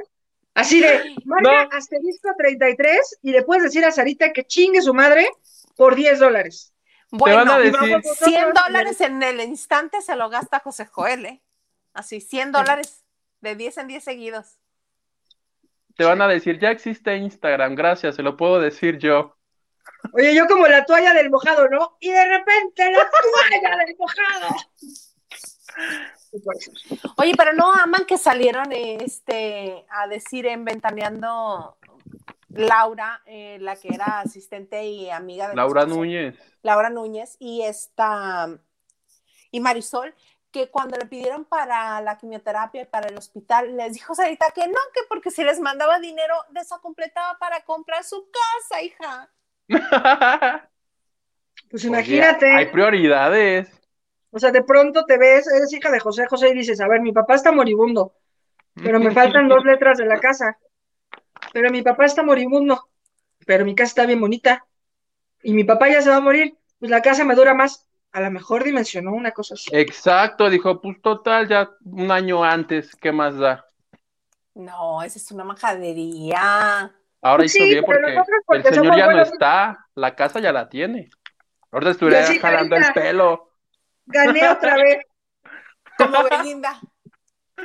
C: Así de, marca
B: No.
C: asterisco 33 y le puedes decir a Sarita que chingue su madre por 10 dólares.
A: Bueno,
B: van a decir-
C: vamos nosotros
A: 100
C: y
A: dólares en el instante se lo gasta José Joel, ¿eh? Así, 100 dólares de 10 en 10 seguidos.
B: Te van a decir, ya existe Instagram, gracias, se lo puedo decir yo.
C: Oye, yo como la toalla del mojado, ¿no? Y de repente la toalla del mojado.
A: Oye, pero no aman que salieron este, a decir en Ventaneando Laura, eh, la que era asistente y amiga de
B: Laura Núñez.
A: Laura Núñez y esta y Marisol, que cuando le pidieron para la quimioterapia y para el hospital, les dijo Sarita que no, que porque si les mandaba dinero, de eso completaba para comprar su casa, hija.
C: Pues
B: Oye,
C: imagínate.
B: hay prioridades.
C: O sea, de pronto te ves, eres hija de José José y dices, a ver, mi papá está moribundo, pero me faltan dos letras de la casa. Pero mi papá está moribundo, pero mi casa está bien bonita. Y mi papá ya se va a morir, pues la casa me dura más. A lo mejor dimensionó una cosa así.
B: Exacto, dijo, pues total, ya un año antes, ¿qué más da?
A: No, esa es una majadería.
B: Ahora
C: Pues
B: hizo
C: sí,
B: bien porque el señor ya no está, la casa ya la tiene. Ahorita estuviera jalando el pelo.
C: Gané otra vez,
A: Como Belinda.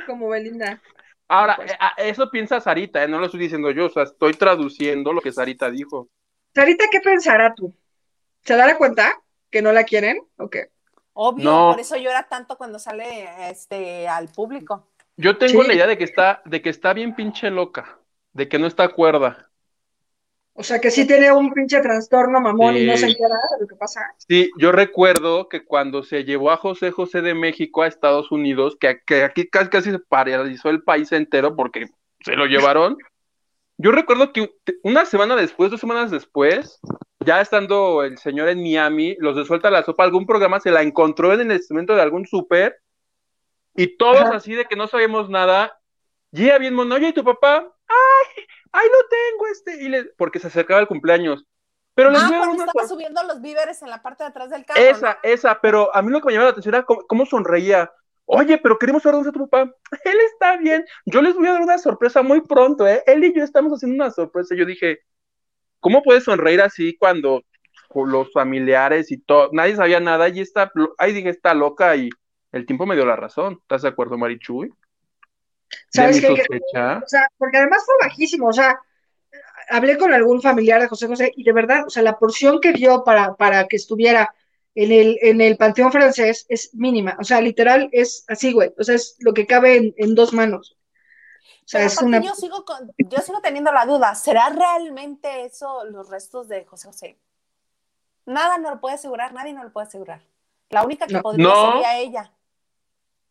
C: como Belinda.
B: Ahora,
C: Pues.
B: eh, ah, eso piensa Sarita, eh, no lo estoy diciendo yo, o sea, estoy traduciendo lo que Sarita dijo.
C: Sarita, ¿qué pensará tú? ¿Se dará cuenta que no la quieren? ¿O qué?
A: Obvio,
B: No.
A: por eso llora tanto cuando sale este al público.
B: Yo tengo
C: Sí.
B: la idea de que está, de que está bien pinche loca, de que no está cuerda.
C: O sea, que sí tiene un pinche trastorno mamón y no se entera de lo que pasa.
B: Sí, yo recuerdo que cuando se llevó a José José de México a Estados Unidos, que, que aquí casi, casi se paralizó el país entero porque se lo llevaron. Yo recuerdo que una semana después, dos semanas después, ya estando el señor en Miami, los de Suelta la Sopa, algún programa se la encontró en el instrumento de algún súper y todos
C: Ajá.
B: así de que no sabíamos nada. Y bien mono, oye, ¿y tu papá? ¡Ay! ¡Ay, lo tengo este! Y le, porque se acercaba el cumpleaños. Pero les
A: Ah,
B: voy a dar
A: cuando
B: una
A: estaba subiendo los víveres en la parte de atrás del carro.
B: esa,
A: ¿no?
B: esa, pero a mí lo que me llamaba la atención era cómo, cómo sonreía. Oye, pero queremos saber dónde está tu papá. Él está bien. Yo les voy a dar una sorpresa muy pronto, ¿eh? Él y yo estamos haciendo una sorpresa. Yo dije, ¿cómo puedes sonreír así cuando los familiares y todo, nadie sabía nada y está, ahí dije, está loca y el tiempo me dio la razón. ¿Estás de acuerdo, Marichuy?
C: ¿Sabes qué? O sea, porque además fue bajísimo, o sea, hablé con algún familiar de José José y de verdad, o sea, la porción que dio para, para que estuviera en el, en el panteón francés es mínima, o sea, literal es así, güey, o sea, es lo que cabe en, en dos manos. O sea, es una...
A: yo, sigo con- yo sigo teniendo la duda, ¿será realmente eso los restos de José José? Nada no lo puede asegurar, nadie no lo puede asegurar. La única que
C: No.
A: podría
B: No.
A: sería ella.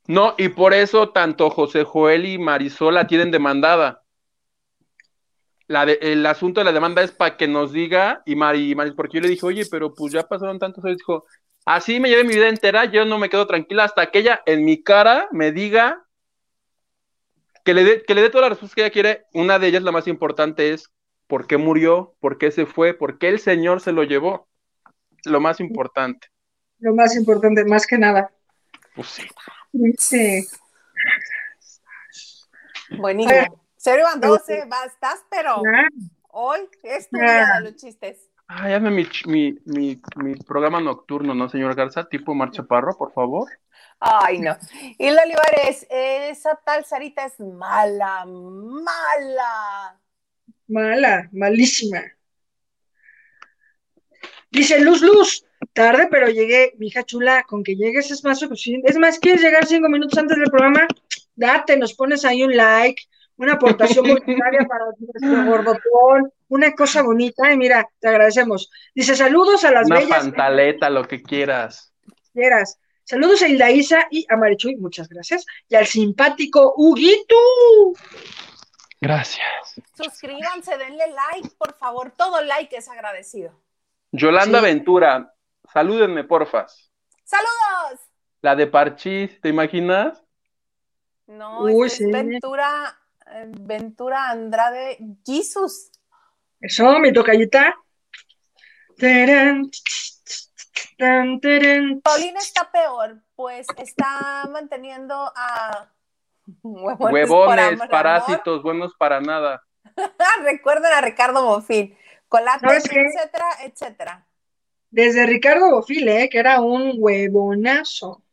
B: No, y por eso tanto José Joel y Marisol la tienen demandada. La de- el asunto de la demanda es para que nos diga, y Mari, Mari- porque yo le dije, oye, pero pues ya pasaron tantos años, dijo, así me llevé mi vida entera, yo no me quedo tranquila hasta que ella en mi cara me diga que le dé, que le dé todas las respuestas que ella quiere. Una de ellas, la más importante, es por qué murió, por qué se fue, por qué el Señor se lo llevó. Lo más importante.
C: Lo más importante, más que nada.
B: Pues sí.
C: Sí.
A: Buenísimo. Cero iban 12, bastas, pero hoy es tu día de los chistes.
B: Ay, hazme mi, mi, mi, mi programa nocturno, ¿no, señor Garza? Tipo Mar Chaparro, por favor.
A: Ay, no. Hilda Olivares, esa tal Sarita es mala, mala.
C: Mala, malísima. Dice Luz Luz, tarde, pero llegué, mi hija chula, con que llegues es más suficiente. Es más, ¿quieres llegar cinco minutos antes del programa? Date, nos pones ahí un like, una aportación voluntaria para nuestro gordotón, una cosa bonita, y mira, te agradecemos. Dice, saludos a las
B: Una
C: bellas
B: pantaleta, lo que quieras.
C: quieras. Saludos a Hilda Isa y a Marichuy, muchas gracias. Y al simpático Huguito.
B: Gracias.
A: Suscríbanse, denle like, por favor. Todo like es agradecido.
B: Yolanda
C: Sí.
B: Ventura, salúdenme, porfas.
A: ¡Saludos!
B: La de Parchís, ¿te imaginas?
A: No,
C: Uy,
A: este
C: sí.
A: es Ventura, Ventura Andrade Jesus.
C: Eso, mi tocallita.
A: Paulina está peor, pues está manteniendo a huevones
B: parásitos, buenos para nada.
A: Recuerden a Ricardo Bonfil, Colate, etcétera, etcétera.
C: Desde Ricardo Bofil, ¿eh? que era un huevonazo.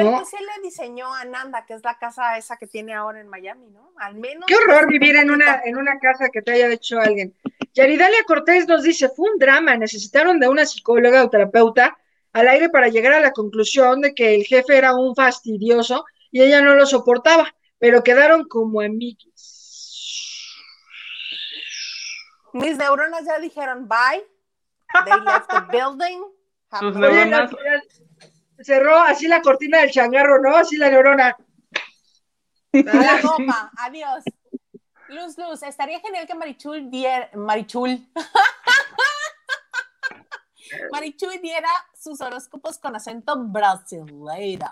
A: Pero
C: ¿no?
A: pues él le diseñó a Nanda, que es la casa esa que tiene ahora en Miami, ¿no? Al menos.
C: Qué horror vivir en una, en una casa que te haya hecho alguien. Yaridalia Cortés nos dice, fue un drama, necesitaron de una psicóloga o terapeuta al aire para llegar a la conclusión de que el jefe era un fastidioso y ella no lo soportaba, pero quedaron como amiguis.
A: Mis neuronas ya dijeron bye. They left the building.
B: Sus neuronas-
C: cerró así la cortina del changarro, ¿no? Así la neurona.
A: La ropa, adiós. Luz, Luz, estaría genial que Marichul diera, Marichul, Marichul diera sus horóscopos con acento brasileiro.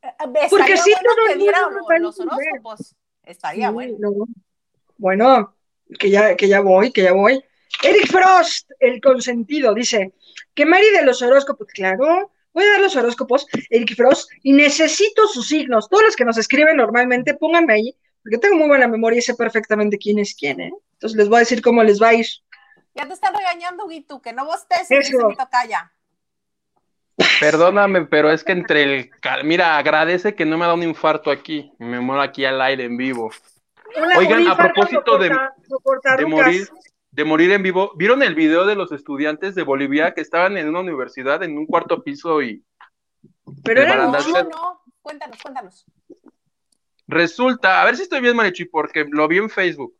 A: Eh, Estaría
C: Porque sí,
A: bueno
C: todo
A: que diera
C: a
A: los horóscopos. Estaría
C: Sí,
A: bueno.
C: no. Bueno, que ya, que ya voy, que ya voy. Eric Frost, el consentido, dice que Mari de los horóscopos, claro, voy a dar los horóscopos, Eric Frost, y necesito sus signos. Todos los que nos escriben normalmente, pónganme ahí, porque tengo muy buena memoria y sé perfectamente quién es quién, ¿eh? Entonces les voy a decir cómo les va a ir.
A: Ya te están regañando, Guitu, que no bosteces,
C: Eso.
A: tocaya.
B: Perdóname, pero es que entre el... Mira, agradece que no me ha dado un infarto aquí. Me muero aquí al aire en vivo. Oigan, a propósito de-
C: soporta-
B: De morir, de morir en vivo. ¿Vieron el video de los estudiantes de Bolivia que estaban en una universidad en un cuarto piso y
C: Pero
B: de
C: eran
A: No, no, no. Cuéntanos, cuéntanos.
B: Resulta, a ver si estoy bien, Marichi, porque lo vi en Facebook.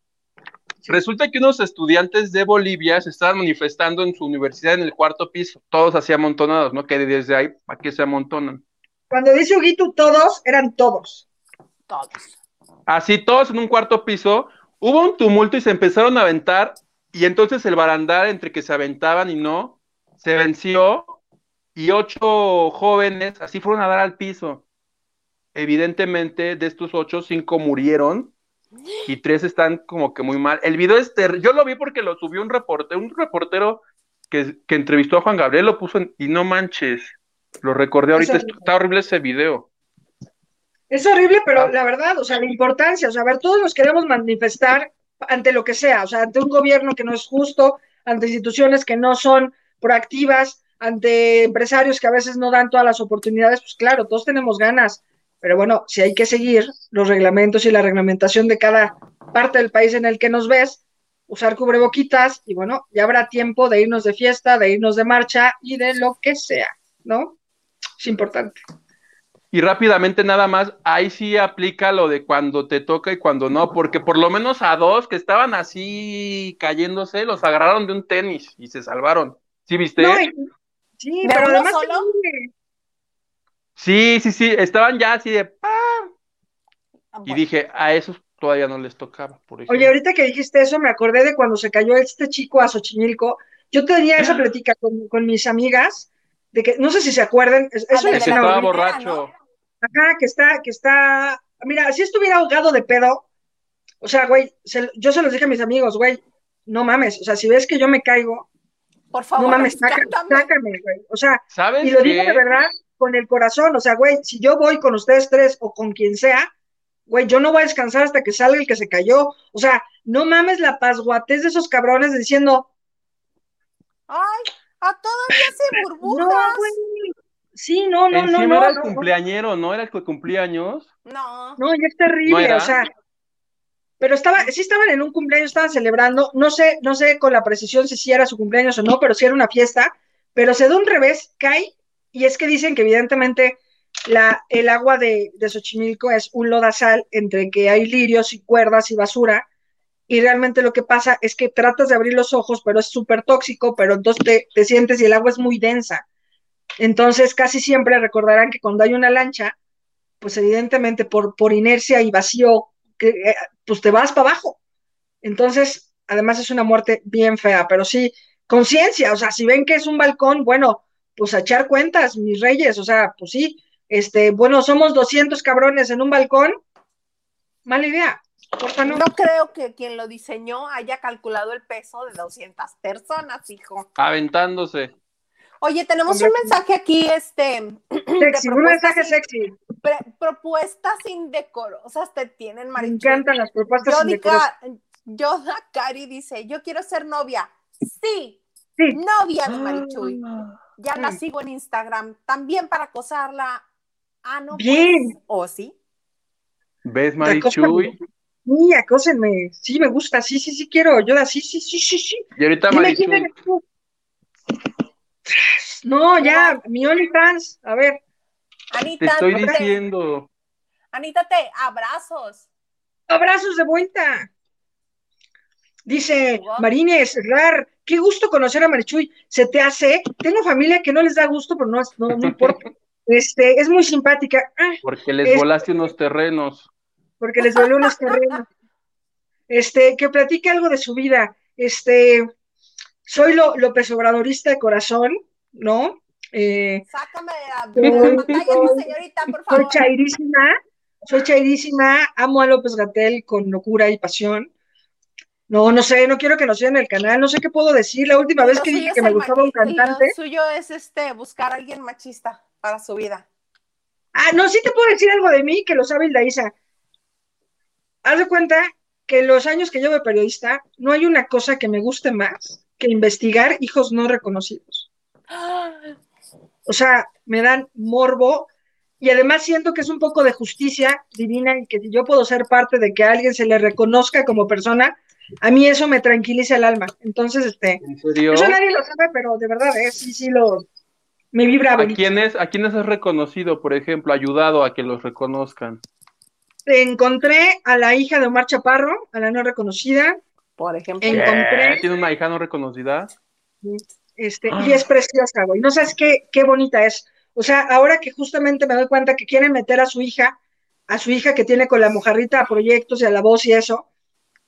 B: Resulta que unos estudiantes de Bolivia se estaban manifestando en su universidad en el cuarto piso, todos así amontonados, ¿no? Que desde ahí, ¿para qué se amontonan?
C: Cuando dice Huguito todos, eran todos.
A: Todos.
B: Así, todos en un cuarto piso, hubo un tumulto y se empezaron a aventar, y entonces el barandal, entre que se aventaban y no, se venció, y ocho jóvenes así fueron a dar al piso. Evidentemente, de estos ocho, cinco murieron y tres están como que muy mal. El video es ter- yo lo vi porque lo subió un reportero, un reportero que, que entrevistó a Juan Gabriel, lo puso en- y no manches, lo recordé ahorita, está horrible ese video.
C: Es horrible, pero
B: Ah.
C: la verdad, o sea, la importancia, o sea, a ver, todos nos queremos manifestar ante lo que sea, o sea, ante un gobierno que no es justo, ante instituciones que no son proactivas, ante empresarios que a veces no dan todas las oportunidades, pues claro, todos tenemos ganas, pero bueno, si hay que seguir los reglamentos y la reglamentación de cada parte del país en el que nos ves, usar cubreboquitas y bueno, ya habrá tiempo de irnos de fiesta, de irnos de marcha y de lo que sea, ¿no? Es importante.
B: Y rápidamente nada más, ahí sí aplica lo de cuando te toca y cuando no, porque por lo menos a dos que estaban así cayéndose, los agarraron de un tenis y se salvaron. ¿Sí viste?
C: sí, pero además...
B: Sí, sí, sí, estaban ya así de... Ah, y dije, a esos todavía no les tocaba, por ejemplo.
C: Oye, ahorita que dijiste eso, me acordé de cuando se cayó este chico a Xochimilco. Yo tenía esa plática con, mis amigas, de que, no sé si se acuerdan, es,
B: ah, una estaba borracho.
C: Ajá, que está, que está, mira, si estuviera ahogado de pedo, o sea, güey, yo se los dije a mis amigos, güey, no mames, o sea, si ves que yo me caigo,
A: por favor,
C: no mames, sácame, güey, o sea, y lo digo de verdad con el corazón, o sea, güey, si yo voy con ustedes tres o con quien sea, güey, yo no voy a descansar hasta que salga el que se cayó, o sea, no mames la pasguatez de esos cabrones diciendo,
A: ay, a todavía se burbujas. No, güey,
C: Sí, no, no,
B: no.
C: no,
B: era el cumpleañero, ¿no? ¿Era el que cumplía años?
A: No.
C: No, ya es terrible, o sea. Pero estaba, sí estaban en un cumpleaños, estaban celebrando, no sé, no sé con la precisión si sí era su cumpleaños o no, pero sí era una fiesta, pero se da un revés, cae, y es que dicen que evidentemente la, el agua de, de Xochimilco es un lodazal entre que hay lirios y cuerdas y basura, y realmente lo que pasa es que tratas de abrir los ojos, pero es súper tóxico, pero entonces te, te sientes y el agua es muy densa. Entonces, casi siempre recordarán que cuando hay una lancha, pues evidentemente por, por inercia y vacío, eh, pues te vas para abajo. Entonces, además es una muerte bien fea, pero sí, conciencia, o sea, si ven que es un balcón, bueno, pues a echar cuentas, mis reyes, o sea, pues sí, este, bueno, somos 200 cabrones en un balcón, mala idea.
A: No? no creo que quien lo diseñó haya calculado el peso de 200 personas, hijo.
B: Aventándose.
A: Oye, tenemos un mensaje aquí, este.
C: Sexy, un mensaje sexy.
A: propuestas indecorosas te tienen,
C: Marichu. Me encantan las propuestas indecorosas.
A: Yoda Cari dice: Yo quiero ser novia. Sí, sí. novia de Marichuy. Ah, ya la sigo en Instagram. También para acosarla. Ah, no.
C: Pues, Bien.
A: ¿O sí?
B: ¿Ves, Marichuy?
C: Sí, acósenme. Sí, me gusta. Sí, sí, sí, quiero. Yoda, sí, sí, sí, sí, sí.
B: Y ahorita Marichuy.
C: No, ya, mi OnlyFans, a ver.
A: Anita,
B: te estoy diciendo.
A: Anita, te abrazos.
C: Abrazos de vuelta. Dice Marines, Rar, qué gusto conocer a Marichuy. Se te hace, tengo familia que no les da gusto, pero no, no, no importa. Este, es muy simpática. Ah,
B: porque les volaste unos terrenos.
C: Porque les voló unos terrenos. Este, que platique algo de su vida. Este, soy lo, López Obradorista de corazón, ¿no?
A: Eh, Sácame de la, pantalla, señorita, por favor.
C: Soy chairísima, soy chairísima, amo a López Gatel con locura y pasión. No, no sé, no quiero que nos sigan el canal, no sé qué puedo decir. La última vez que dije que me gustaba un cantante.
A: Lo suyo es este buscar a alguien machista para su vida.
C: Ah, no, sí te puedo decir algo de mí que lo sabe Isa. Haz de cuenta que en los años que llevo de periodista, no hay una cosa que me guste más que investigar hijos no reconocidos. O sea, me dan morbo y además siento que es un poco de justicia divina y que si yo puedo ser parte de que a alguien se le reconozca como persona, a mí eso me tranquiliza el alma. Entonces, este, eso nadie lo sabe, pero de verdad, ¿eh? sí, sí lo, me vibra.
B: ¿A quiénes, ¿A quiénes has reconocido, por ejemplo, ayudado a que los reconozcan?
C: Encontré a la hija de Omar Chaparro, a la no reconocida.
A: Por ejemplo.
C: Encontré...
B: ¿Tiene una hija no reconocida?
C: Este, y es preciosa, güey. No sabes qué, qué bonita es. O sea, ahora que justamente me doy cuenta que quieren meter a su hija, a su hija que tiene con la mojarrita a proyectos y a la voz y eso,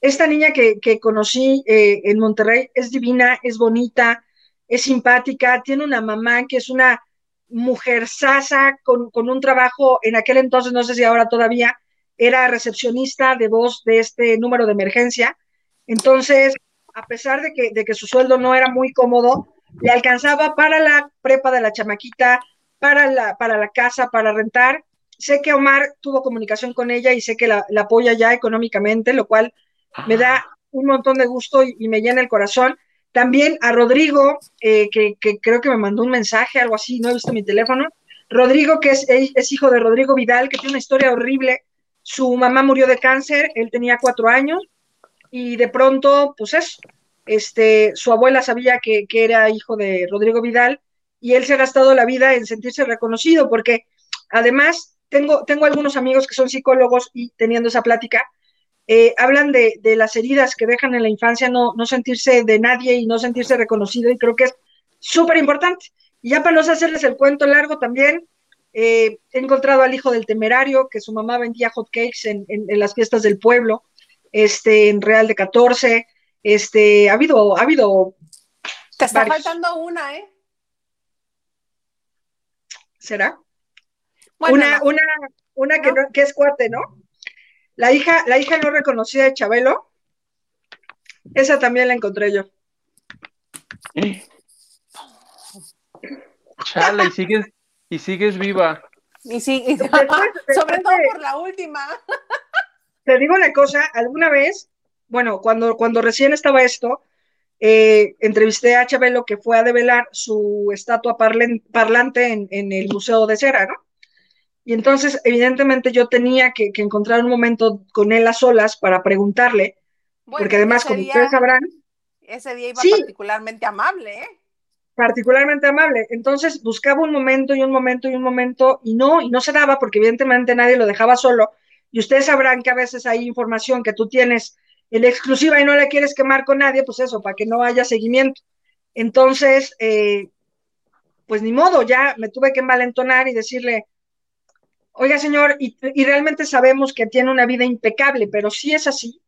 C: esta niña que, que conocí eh, en Monterrey es divina, es bonita, es simpática, tiene una mamá que es una mujer sasa con, con un trabajo en aquel entonces, no sé si ahora todavía, era recepcionista de voz de este número de emergencia. Entonces, a pesar de que, de que su sueldo no era muy cómodo, le alcanzaba para la prepa de la chamaquita, para la, para la casa, para rentar. Sé que Omar tuvo comunicación con ella y sé que la, apoya ya económicamente, lo cual me da un montón de gusto y, me llena el corazón. También a Rodrigo, eh, que, creo que me mandó un mensaje, algo así, no he visto mi teléfono. Rodrigo, que es, es hijo de Rodrigo Vidal, que tiene una historia horrible. Su mamá murió de cáncer, él tenía cuatro años, y de pronto, pues eso, este, su abuela sabía que, que era hijo de Rodrigo Vidal y él se ha gastado la vida en sentirse reconocido, porque además tengo, tengo algunos amigos que son psicólogos y teniendo esa plática, eh, hablan de, de, las heridas que dejan en la infancia, no, no sentirse de nadie y no sentirse reconocido, y creo que es súper importante. Y ya para no hacerles el cuento largo también, eh, he encontrado al hijo del temerario, que su mamá vendía hot cakes en, en, en, las fiestas del pueblo, este, en Real de 14, este, ha habido, ha habido.
A: Te está varios. faltando una, ¿eh?
C: ¿Será? Bueno, una, no. una, una que, no, que es cuate, ¿no? La hija, la hija no reconocida de Chabelo, esa también la encontré yo.
B: Chala, y sigues, y sigues viva.
A: Y sí, y después, sobre todo por la última.
C: Te digo una cosa, alguna vez, bueno, cuando, cuando recién estaba esto, eh, entrevisté a Chabelo que fue a develar su estatua parlante en, en el Museo de Cera, ¿no? Y entonces, evidentemente, yo tenía que, que, encontrar un momento con él a solas para preguntarle, bueno, porque además, como día, ustedes sabrán...
A: Ese día iba sí, particularmente amable, ¿eh?
C: Particularmente amable. Entonces, buscaba un momento y un momento y un momento, y no, y no se daba, porque evidentemente nadie lo dejaba solo. Y ustedes sabrán que a veces hay información que tú tienes en exclusiva y no la quieres quemar con nadie, pues eso, para que no haya seguimiento. Entonces, eh, pues ni modo, ya me tuve que envalentonar y decirle, oiga señor, y, y, realmente sabemos que tiene una vida impecable, pero si es así,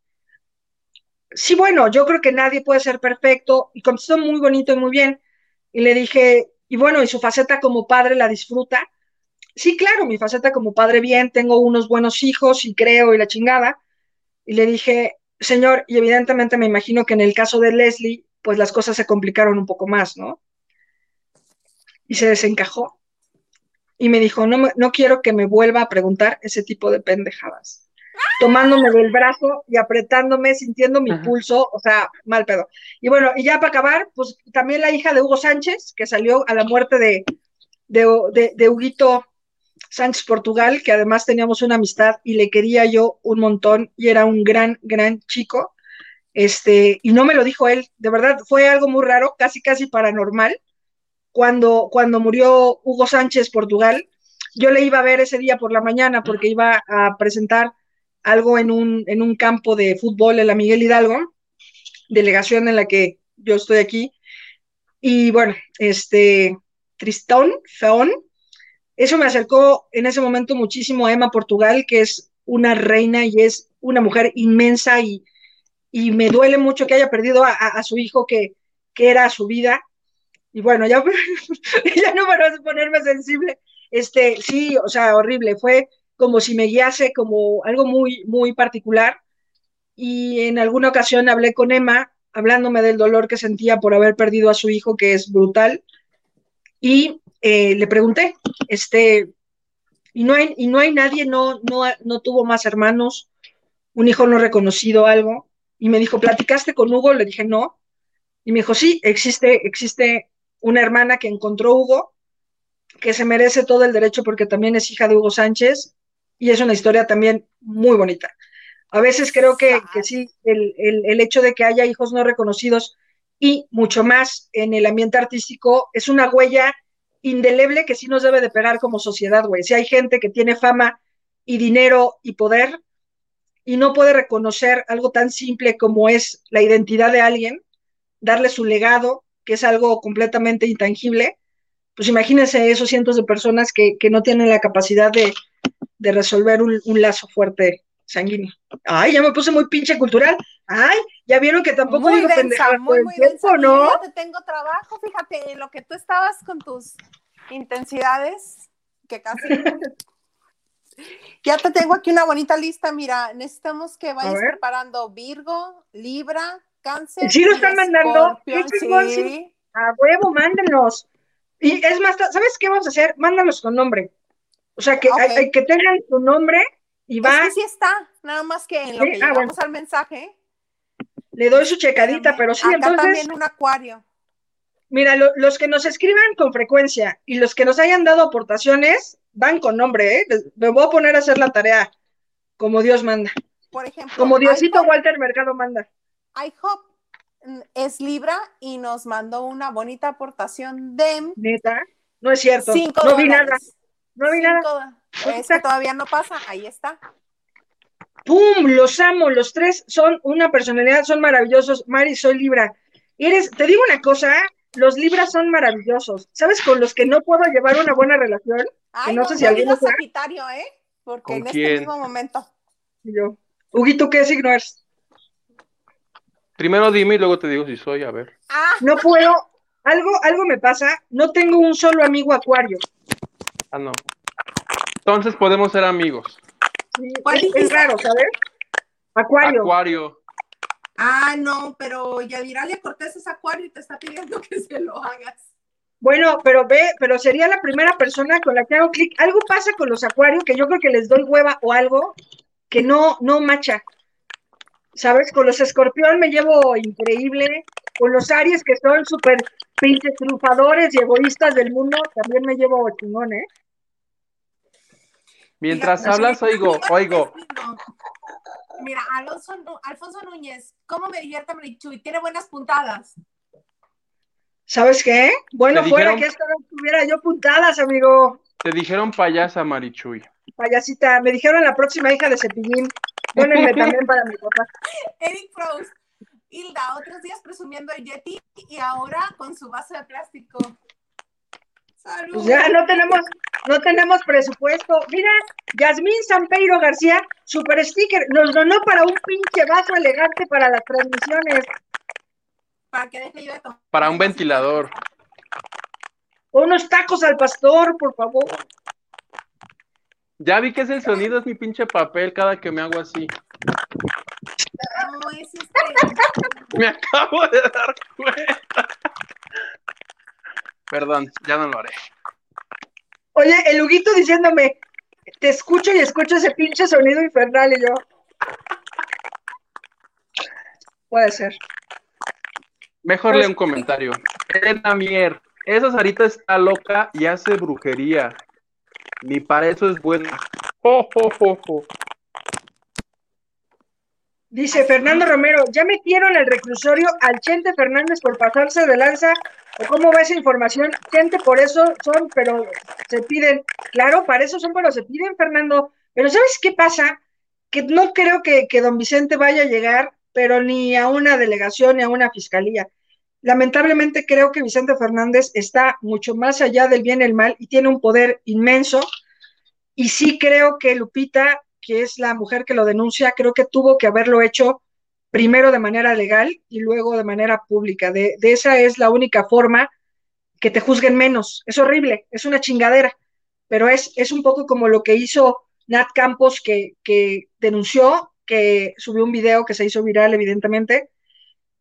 C: sí, bueno, yo creo que nadie puede ser perfecto, y contestó muy bonito y muy bien, y le dije, y bueno, y su faceta como padre la disfruta, sí, claro, mi faceta como padre bien, tengo unos buenos hijos y creo y la chingada, y le dije, señor, y evidentemente me imagino que en el caso de Leslie, pues las cosas se complicaron un poco más, ¿no? Y se desencajó y me dijo, no, no quiero que me vuelva a preguntar ese tipo de pendejadas. Tomándome del brazo y apretándome, sintiendo mi Ajá. pulso, o sea, mal pedo. Y bueno, y ya para acabar, pues también la hija de Hugo Sánchez, que salió a la muerte de, de, de, de Huguito Sánchez Portugal, que además teníamos una amistad y le quería yo un montón y era un gran, gran chico. Este, y no me lo dijo él, de verdad, fue algo muy raro, casi, casi paranormal cuando, cuando murió Hugo Sánchez Portugal, yo le iba a ver ese día por la mañana porque iba a presentar algo en un, en un campo de fútbol en la Miguel Hidalgo, delegación en la que yo estoy aquí. Y bueno, este, Tristón, Feón, eso me acercó en ese momento muchísimo a Emma Portugal, que es una reina y es una mujer inmensa y, y me duele mucho que haya perdido a, su hijo que, que era su vida. Y bueno, ya, ya no para ponerme sensible, este, sí, o sea, horrible, fue como si me guiase como algo muy, muy particular. Y en alguna ocasión hablé con Emma, hablándome del dolor que sentía por haber perdido a su hijo, que es brutal, y eh, le pregunté, este, y no hay, y no hay nadie, no, no, no tuvo más hermanos, un hijo no reconocido, algo, y me dijo, ¿platicaste con Hugo? Le dije, no, y me dijo, sí, existe, existe una hermana que encontró Hugo, que se merece todo el derecho porque también es hija de Hugo Sánchez y es una historia también muy bonita. A veces creo que, que sí, el, el, el, hecho de que haya hijos no reconocidos y mucho más en el ambiente artístico es una huella indeleble que sí nos debe de pegar como sociedad, güey. Si hay gente que tiene fama y dinero y poder y no puede reconocer algo tan simple como es la identidad de alguien, darle su legado, que es algo completamente intangible, pues imagínense esos cientos de personas que, que no tienen la capacidad de, de resolver un, un, lazo fuerte sanguíneo. Ay, ya me puse muy pinche cultural. Ay, ya vieron que tampoco
A: muy
C: digo
A: densa, muy, muy tiempo, densa. ¿no? Ya te tengo trabajo, fíjate, en lo que tú estabas con tus intensidades, que casi... ya te tengo aquí una bonita lista, mira, necesitamos que vayas preparando Virgo, Libra, cáncer.
C: Sí, lo están mandando. ¿Qué sí. A huevo, mándenos. Y es más, ¿sabes qué vamos a hacer? Mándalos con nombre. O sea, que, okay. hay, que tengan tu nombre y va.
A: Es que sí está, nada más que en lo sí, que ah, llegamos bueno. al mensaje.
C: Le doy su checadita, pero, pero sí,
A: acá
C: entonces.
A: también un acuario.
C: Mira, lo, los que nos escriban con frecuencia y los que nos hayan dado aportaciones van con nombre, ¿eh? Me voy a poner a hacer la tarea como Dios manda.
A: Por ejemplo.
C: Como Diosito Walter Mercado manda.
A: IHOP es Libra y nos mandó una bonita aportación de
C: Neta, no es cierto.
A: cinco
C: no vi nada.
A: dólares.
C: No vi nada.
A: Cinco- Es que todavía no pasa, ahí está.
C: ¡Pum! Los amo, los tres son una personalidad, son maravillosos. Mari, soy Libra. Eres, te digo una cosa, los Libras son maravillosos. ¿Sabes con los que no puedo llevar una buena relación?
A: Ay,
C: no
A: no,
C: sé si alguien lo.
A: Sagitario, ¿eh? Porque
B: ¿Con
A: en
B: quién?
A: este mismo momento.
C: Y yo, Huguito, ¿qué signo eres?
B: Primero dime y luego te digo si soy, a ver.
A: Ah,
C: No puedo, algo, algo me pasa, no tengo un solo amigo acuario.
B: Ah, no. Entonces podemos ser amigos.
C: Sí,
A: ¿Cuál
C: es, raro, ¿sabes? Acuario.
B: Acuario.
A: ah, no, pero Yadiralia Cortés es Acuario y te está pidiendo que se lo hagas.
C: Bueno, pero ve, pero sería la primera persona con la que hago clic. Algo pasa con los acuarios que yo creo que les doy hueva o algo que no, no macha. ¿Sabes? Con los escorpión me llevo increíble. Con los aries que son súper pinches triunfadores y egoístas del mundo, también me llevo chingón, ¿eh?
B: Mientras
A: Mira,
B: hablas, oigo, oigo.
A: no. Mira, Alonso, Alfonso Núñez, ¿cómo me divierte Marichuy? Tiene buenas puntadas.
C: ¿Sabes qué? Bueno,
B: Te
C: fuera
B: dijeron-
C: que esta vez tuviera yo puntadas, amigo.
B: Te dijeron payasa, Marichuy.
C: Payasita, me dijeron la próxima hija de Cepillín. Pónenme también para mi papá.
A: Eric Frost, Hilda, otros días presumiendo el Yeti y ahora con su vaso de plástico. Salud.
C: Pues ya no tenemos, no tenemos presupuesto. Mira, Yasmín Sampeiro García, super sticker, nos donó para un pinche vaso elegante para las transmisiones.
A: Para que deje yo de tomar.
B: Para un ventilador.
C: Unos tacos al pastor, por favor.
B: Ya vi que es el sonido, es mi pinche papel cada que me hago así.
A: No, es este.
B: Me acabo de dar cuenta. Perdón, ya no lo haré.
C: Oye, el Huguito diciéndome, te escucho y escucho ese pinche sonido infernal y yo. Puede ser.
B: Mejor lee un comentario. Elena Mier, esa Sarita está loca y hace brujería. Ni para eso es buena. Jo.
C: Dice Fernando Romero, ¿ya metieron al reclusorio al Chente Fernández por pasarse de lanza? ¿O cómo va esa información? Chente, por eso son, pero se piden. Claro, para eso son, pero se piden, Fernando. Pero ¿sabes qué pasa? Que no creo que, que don Vicente vaya a llegar, pero ni a una delegación ni a una fiscalía. Lamentablemente creo que Vicente Fernández está mucho más allá del bien y el mal y tiene un poder inmenso. Y sí creo que Lupita que es la mujer que lo denuncia, creo que tuvo que haberlo hecho primero de manera legal y luego de manera pública. De, de, esa es la única forma que te juzguen menos. Es horrible, es una chingadera, pero es, es un poco como lo que hizo Nat Campos, que, que denunció, que subió un video que se hizo viral, evidentemente,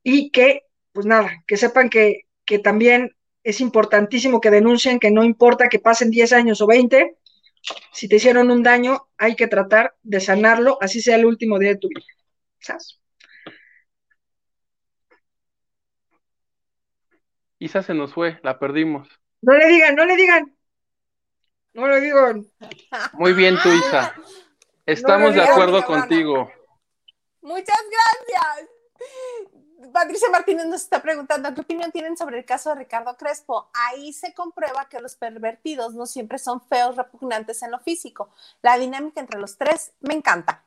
C: y que, pues nada, que sepan que, que también es importantísimo que denuncien, que no importa que pasen 10 años o 20, si te hicieron un daño, hay que tratar de sanarlo, así sea el último día de tu vida. ¿Sabes?
B: Isa se nos fue, la perdimos.
C: No le digan, no le digan. No le digan.
B: Muy bien tú, Isa. Estamos
C: No,
B: de acuerdo contigo.
A: Muchas gracias. Patricia Martínez nos está preguntando qué opinión tienen sobre el caso de Ricardo Crespo. Ahí se comprueba que los pervertidos no siempre son feos, repugnantes en lo físico. La dinámica entre los tres me encanta.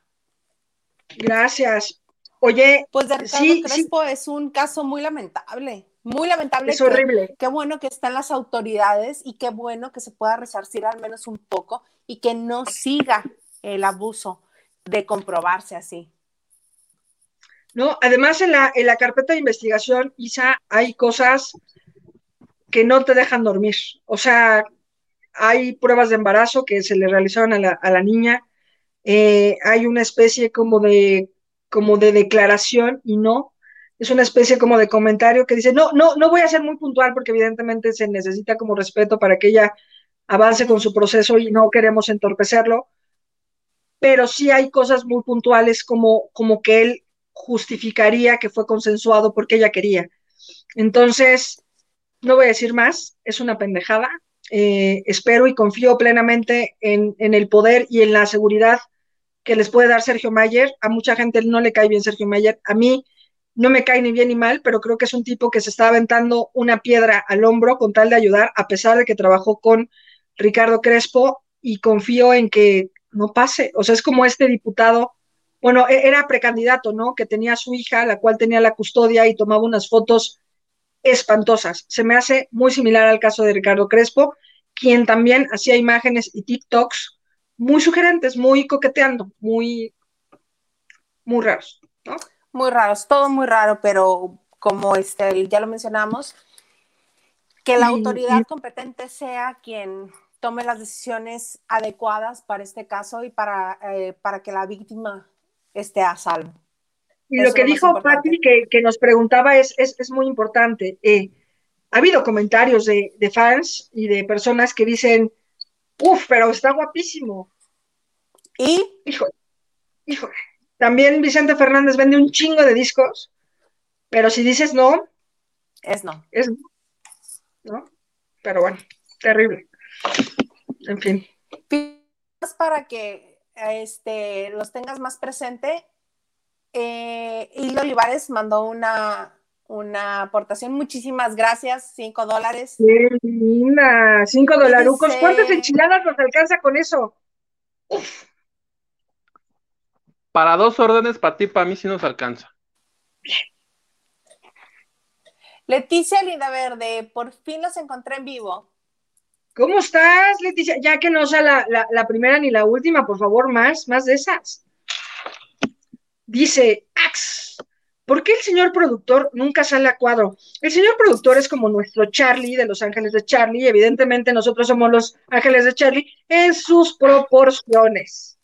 C: Gracias. Oye,
A: Pues de Ricardo
C: sí,
A: Crespo es un caso muy lamentable, muy lamentable.
C: es
A: que-
C: horrible.
A: Qué bueno que están las autoridades y qué bueno que se pueda resarcir al menos un poco y que no siga el abuso de comprobarse así.
C: ¿no? Además, en la, en la carpeta de investigación, Isa, hay cosas que no te dejan dormir. O sea, hay pruebas de embarazo que se le realizaron a la, a la niña, eh, hay una especie como de, como de declaración y no, es una especie como de comentario que dice, no, no, no voy a ser muy puntual porque evidentemente se necesita como respeto para que ella avance con su proceso y no queremos entorpecerlo, pero sí hay cosas muy puntuales como, como que él justificaría que fue consensuado porque ella quería. Entonces, no voy a decir más, es una pendejada. Eh, espero y confío plenamente en, en, el poder y en la seguridad que les puede dar Sergio Mayer. A mucha gente no le cae bien Sergio Mayer. A mí no me cae ni bien ni mal, pero creo que es un tipo que se está aventando una piedra al hombro con tal de ayudar, a pesar de que trabajó con Ricardo Crespo y confío en que no pase. O sea, es como este diputado, bueno, e-, era precandidato, ¿no? Que tenía a su hija, la cual tenía la custodia y tomaba unas fotos espantosas. Se me hace muy similar al caso de Ricardo Crespo, quien también hacía imágenes y TikToks muy sugerentes, muy coqueteando, muy, muy raros, ¿no?
A: Muy raros, todo muy raro, pero como este, ya lo mencionamos, que la autoridad competente sea quien tome las decisiones adecuadas para este caso y para, eh, para que la víctima esté a salvo.
C: Y lo que dijo Patti, que, que, nos preguntaba, es, es, muy importante. Eh, ha habido comentarios de, de, fans y de personas que dicen, uff, pero está guapísimo.
A: ¿Y?
C: Híjole, híjole. También Vicente Fernández vende un chingo de discos, pero si dices no,
A: es no.
C: Es no. Pero bueno, terrible. En fin.
A: Para que este, los tengas más presente, eh, Hilda Olivares mandó una, una aportación. Muchísimas gracias, cinco dólares.
C: Qué linda, cinco dolarucos. ¿Cuántas enchiladas nos alcanza con eso?
B: Para dos órdenes, para ti, para mí sí nos alcanza.
A: Leticia Linda Verde, por fin los encontré en vivo.
C: ¿Cómo estás, Leticia? Ya que no sea la, la, primera ni la última, por favor, más, más de esas. Dice, Ax, ¿por qué el señor productor nunca sale a cuadro? El señor productor es como nuestro Charlie de Los Ángeles de Charlie, evidentemente nosotros somos los Ángeles de Charlie en sus proporciones.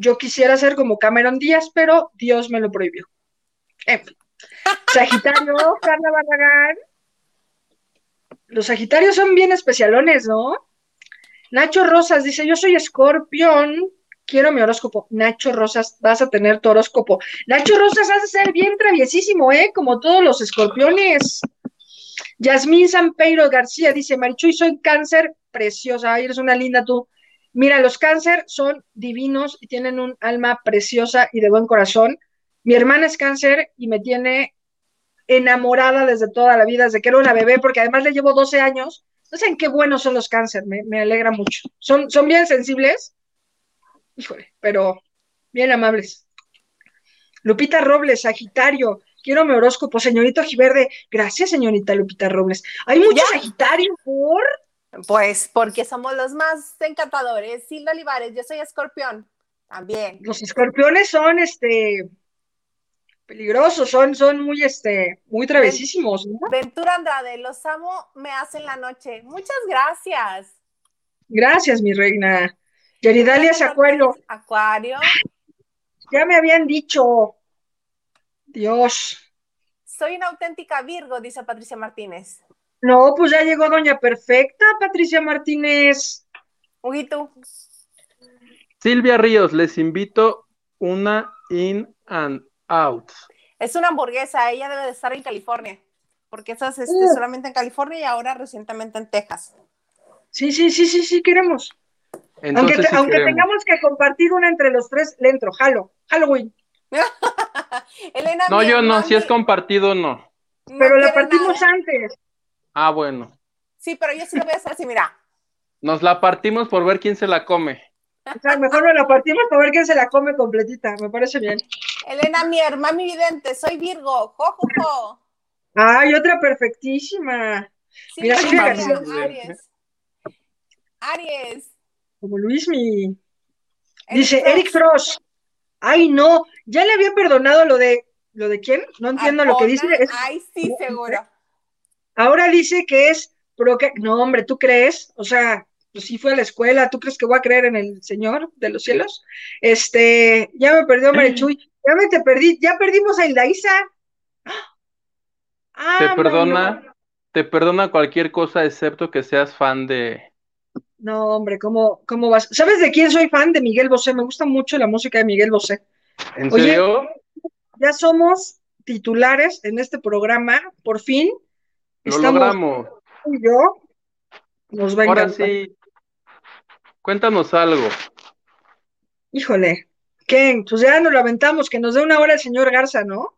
C: Yo quisiera ser como Cameron Díaz, pero Dios me lo prohibió. En fin. Sagitario, Carla Barragán, los Sagitarios son bien especialones, ¿no? Nacho Rosas dice, yo soy escorpión, quiero mi horóscopo. Nacho Rosas, vas a tener tu horóscopo. Nacho Rosas hace ser bien traviesísimo, ¿eh? Como todos los escorpiones. Yasmín Sampeiro García dice, Marichuy, soy cáncer, preciosa, ay, eres una linda tú. Mira, los cáncer son divinos y tienen un alma preciosa y de buen corazón. Mi hermana es cáncer y me tiene enamorada desde toda la vida, desde que era una bebé, porque además le llevo 12 años. No sé en qué buenos son los cáncer, me, alegra mucho. Son, son bien sensibles, híjole, pero bien amables. Lupita Robles, Sagitario, quiero mi horóscopo, señorito Giverde. Gracias, señorita Lupita Robles. Hay muchos Sagitario, ¿por?
A: Pues porque somos los más encantadores. Silvia Olivares, yo soy escorpión, también.
C: Los escorpiones son, este, peligrosos, son, son muy, este, muy travesísimos.
A: Ventura Andrade, los amo, me hacen la noche. Muchas gracias.
C: Gracias, mi reina. Yeridalias Acuario.
A: Acuario.
C: Ya me habían dicho. Dios.
A: Soy una auténtica Virgo, dice Patricia Martínez.
C: No, pues ya llegó Doña Perfecta, Patricia Martínez.
A: Huguito.
B: Silvia Ríos, les invito una in and out.
A: Es una hamburguesa, ella debe de estar en California, porque esa es este, uh. solamente en California y ahora recientemente en Texas.
C: Sí, sí, sí, sí, sí, queremos. aunque, tengamos que compartir una entre los tres, le entro, jalo, Halloween.
A: Elena,
B: no, yo no, si es compartido, no.
C: Pero la partimos antes.
B: Ah, bueno.
A: Sí, pero yo sí lo voy a hacer así, mira.
B: Nos la partimos por ver quién se la come.
C: O sea, mejor nos la partimos para ver quién se la come completita, me parece bien.
A: Elena Mier, mami vidente, soy Virgo, jojojo.
C: Ay, otra perfectísima. Mira,
A: Aries. Aries.
C: Como Luismi. Dice Eric Frost. Ay, no, ya le había perdonado lo de lo de quién? No entiendo lo que dice.
A: Ay, sí, seguro.
C: Ahora dice que es no, hombre, ¿tú crees? O sea, pues sí fue a la escuela, ¿tú crees que voy a creer en el Señor de los cielos? Este, ya me perdió Marichuy, ya me te perdí, ya perdimos a Hildaísa.
B: Ah, te perdona, te perdona cualquier cosa excepto que seas fan de.
C: No, hombre, ¿cómo, ¿cómo vas? ¿Sabes de quién soy fan? De Miguel Bosé, me gusta mucho la música de Miguel Bosé.
B: ¿En serio?
C: Ya somos titulares en este programa, por fin.
B: Lo logramos.
C: Y yo nos va
B: Ahora sí, Cuéntanos algo.
C: Híjole, ¿qué? Pues ya nos lo aventamos, que nos dé una hora el señor Garza, ¿no?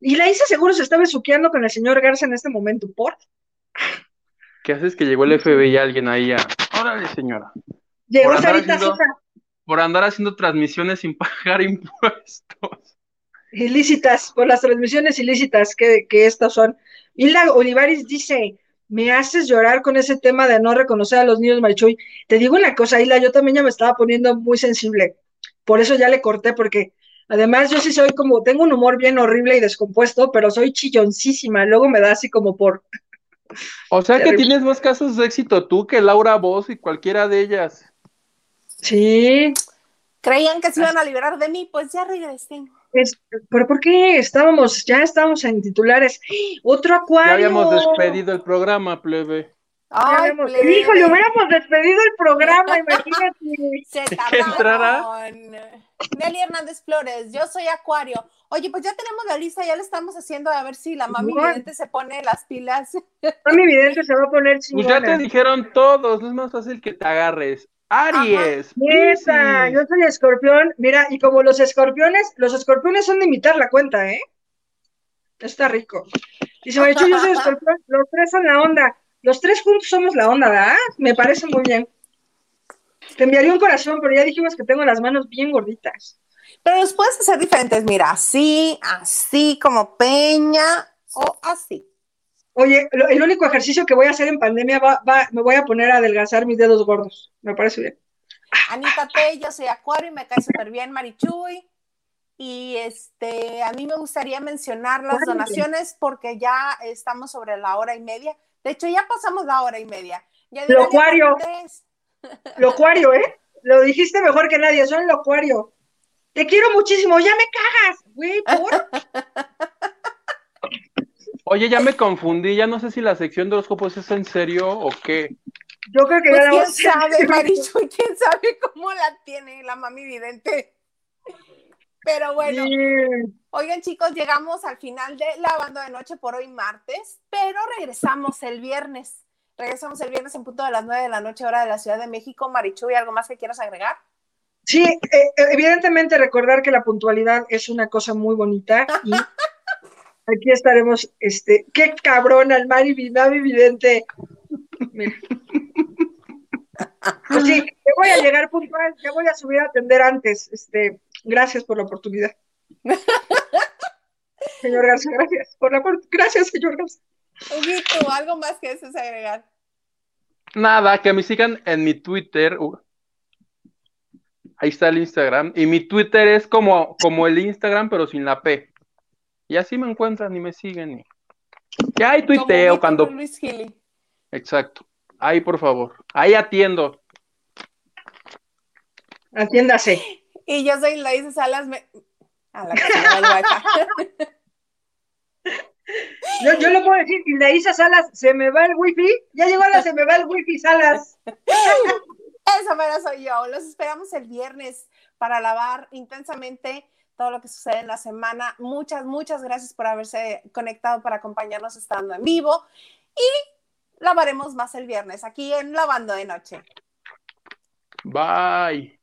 C: Y la Isa seguro se está besuqueando con el señor Garza en este momento, ¿por?
B: ¿Qué haces que llegó el FBI y alguien ahí a... Órale, señora.
C: Llegó
B: Por andar
C: Sarita
B: haciendo-
C: Sosa.
B: Por andar haciendo transmisiones sin pagar impuestos.
C: ilícitas, por las transmisiones ilícitas que, que estas son. Hilda Olivares dice, me haces llorar con ese tema de no reconocer a los niños Marichuy. Te digo una cosa, Hilda, yo también ya me estaba poniendo muy sensible. Por eso ya le corté, porque además yo sí soy como, tengo un humor bien horrible y descompuesto, pero soy chilloncísima. Luego me da así como por...
B: O sea que tienes más casos de éxito tú que Laura Voz y cualquiera de ellas.
C: Sí,
A: Creían que se iban a liberar de mí, pues ya regresé.
C: Es, pero ¿por qué estábamos, ya estábamos en titulares? Otro
B: Ya
C: acuario.
B: habíamos despedido el programa, plebe.
C: Ya
A: Ay,
C: habíamos-
A: plebe.
C: Híjole, hubiéramos despedido el programa, imagínate.
A: Se tardaron. Nelly Hernández Flores, yo soy Acuario. Oye, pues ya tenemos la lista, ya le estamos haciendo a ver si la mami
C: Bueno.
A: vidente se pone las pilas.
C: Mami Vidente se va a poner
B: Pues ya te
C: chingona.
B: dijeron todos, no es más fácil que te agarres. Aries,
C: yo soy escorpión. Mira, y como los escorpiones, los escorpiones son de imitar la cuenta, ¿eh? Está rico. Dice Marichu, yo soy escorpión, los tres son la onda. Los tres juntos somos la onda, ¿verdad? Me parece muy bien. Te enviaría un corazón, pero ya dijimos que tengo las manos bien gorditas.
A: Pero los puedes hacer diferentes, mira, así, así como peña o así.
C: Oye, lo- el único ejercicio que voy a hacer en pandemia va, va, me voy a poner a adelgazar mis dedos gordos. Me parece bien.
A: Anita T, yo soy Acuario y me cae súper bien Marichuy. Y este, a mí me gustaría mencionar las donaciones porque ya estamos sobre la hora y media. De hecho, ya pasamos la hora y media. Ya
C: Lo
A: díganle a
C: Acuario.
A: Cortés.
C: Locuario, ¿eh? Lo dijiste mejor que nadie, soy locuario. Te quiero muchísimo, ya me cagas, güey, por.
B: Oye, ya me confundí, ya no sé si la sección de horóscopos es en serio o qué.
C: Yo creo que
A: Pues
C: ya la
A: quién
C: vamos a hacer.
A: sabe, Marichuy, quién sabe cómo la tiene la mami vidente. Pero bueno. Oigan, chicos, llegamos al final de Lavando de Noche por hoy martes, pero regresamos el viernes. Regresamos el viernes en punto de las 9 de la noche, hora de la Ciudad de México. Marichuy, ¿algo más que quieras agregar?
C: Sí, eh, evidentemente recordar que la puntualidad es una cosa muy bonita y aquí estaremos, este, qué cabrón al Mari Mami Vidente. Mira. Pues sí, que voy a llegar puntual, que voy a subir a atender antes. Este, gracias por la oportunidad. Señor Garza, gracias por la gracias, señor Garza.
A: Huguito, ¿algo más que desees agregar?
B: Nada, que me sigan en mi Twitter. uh, ahí está el Instagram. Y mi Twitter es como, como el Instagram, pero sin la P. Y así me encuentran y me siguen. Y... Ya ahí
A: Como
B: tuiteo cuando.
A: Luis Gili.
B: Exacto. Ahí, por favor. Ahí atiendo.
C: Atiéndase.
A: Y yo soy Laisa Salas. Me... A la que se me va el wifi.
C: Yo, yo lo puedo decir, y la Isa Salas, se me va el wifi, ya llegó la se me va el wifi Salas.
A: Esa mera soy yo. Los esperamos el viernes para lavar intensamente todo lo que sucede en la semana. Muchas, muchas gracias por haberse conectado para acompañarnos estando en vivo. Y lavaremos más el viernes aquí en Lavando de Noche.
B: Bye.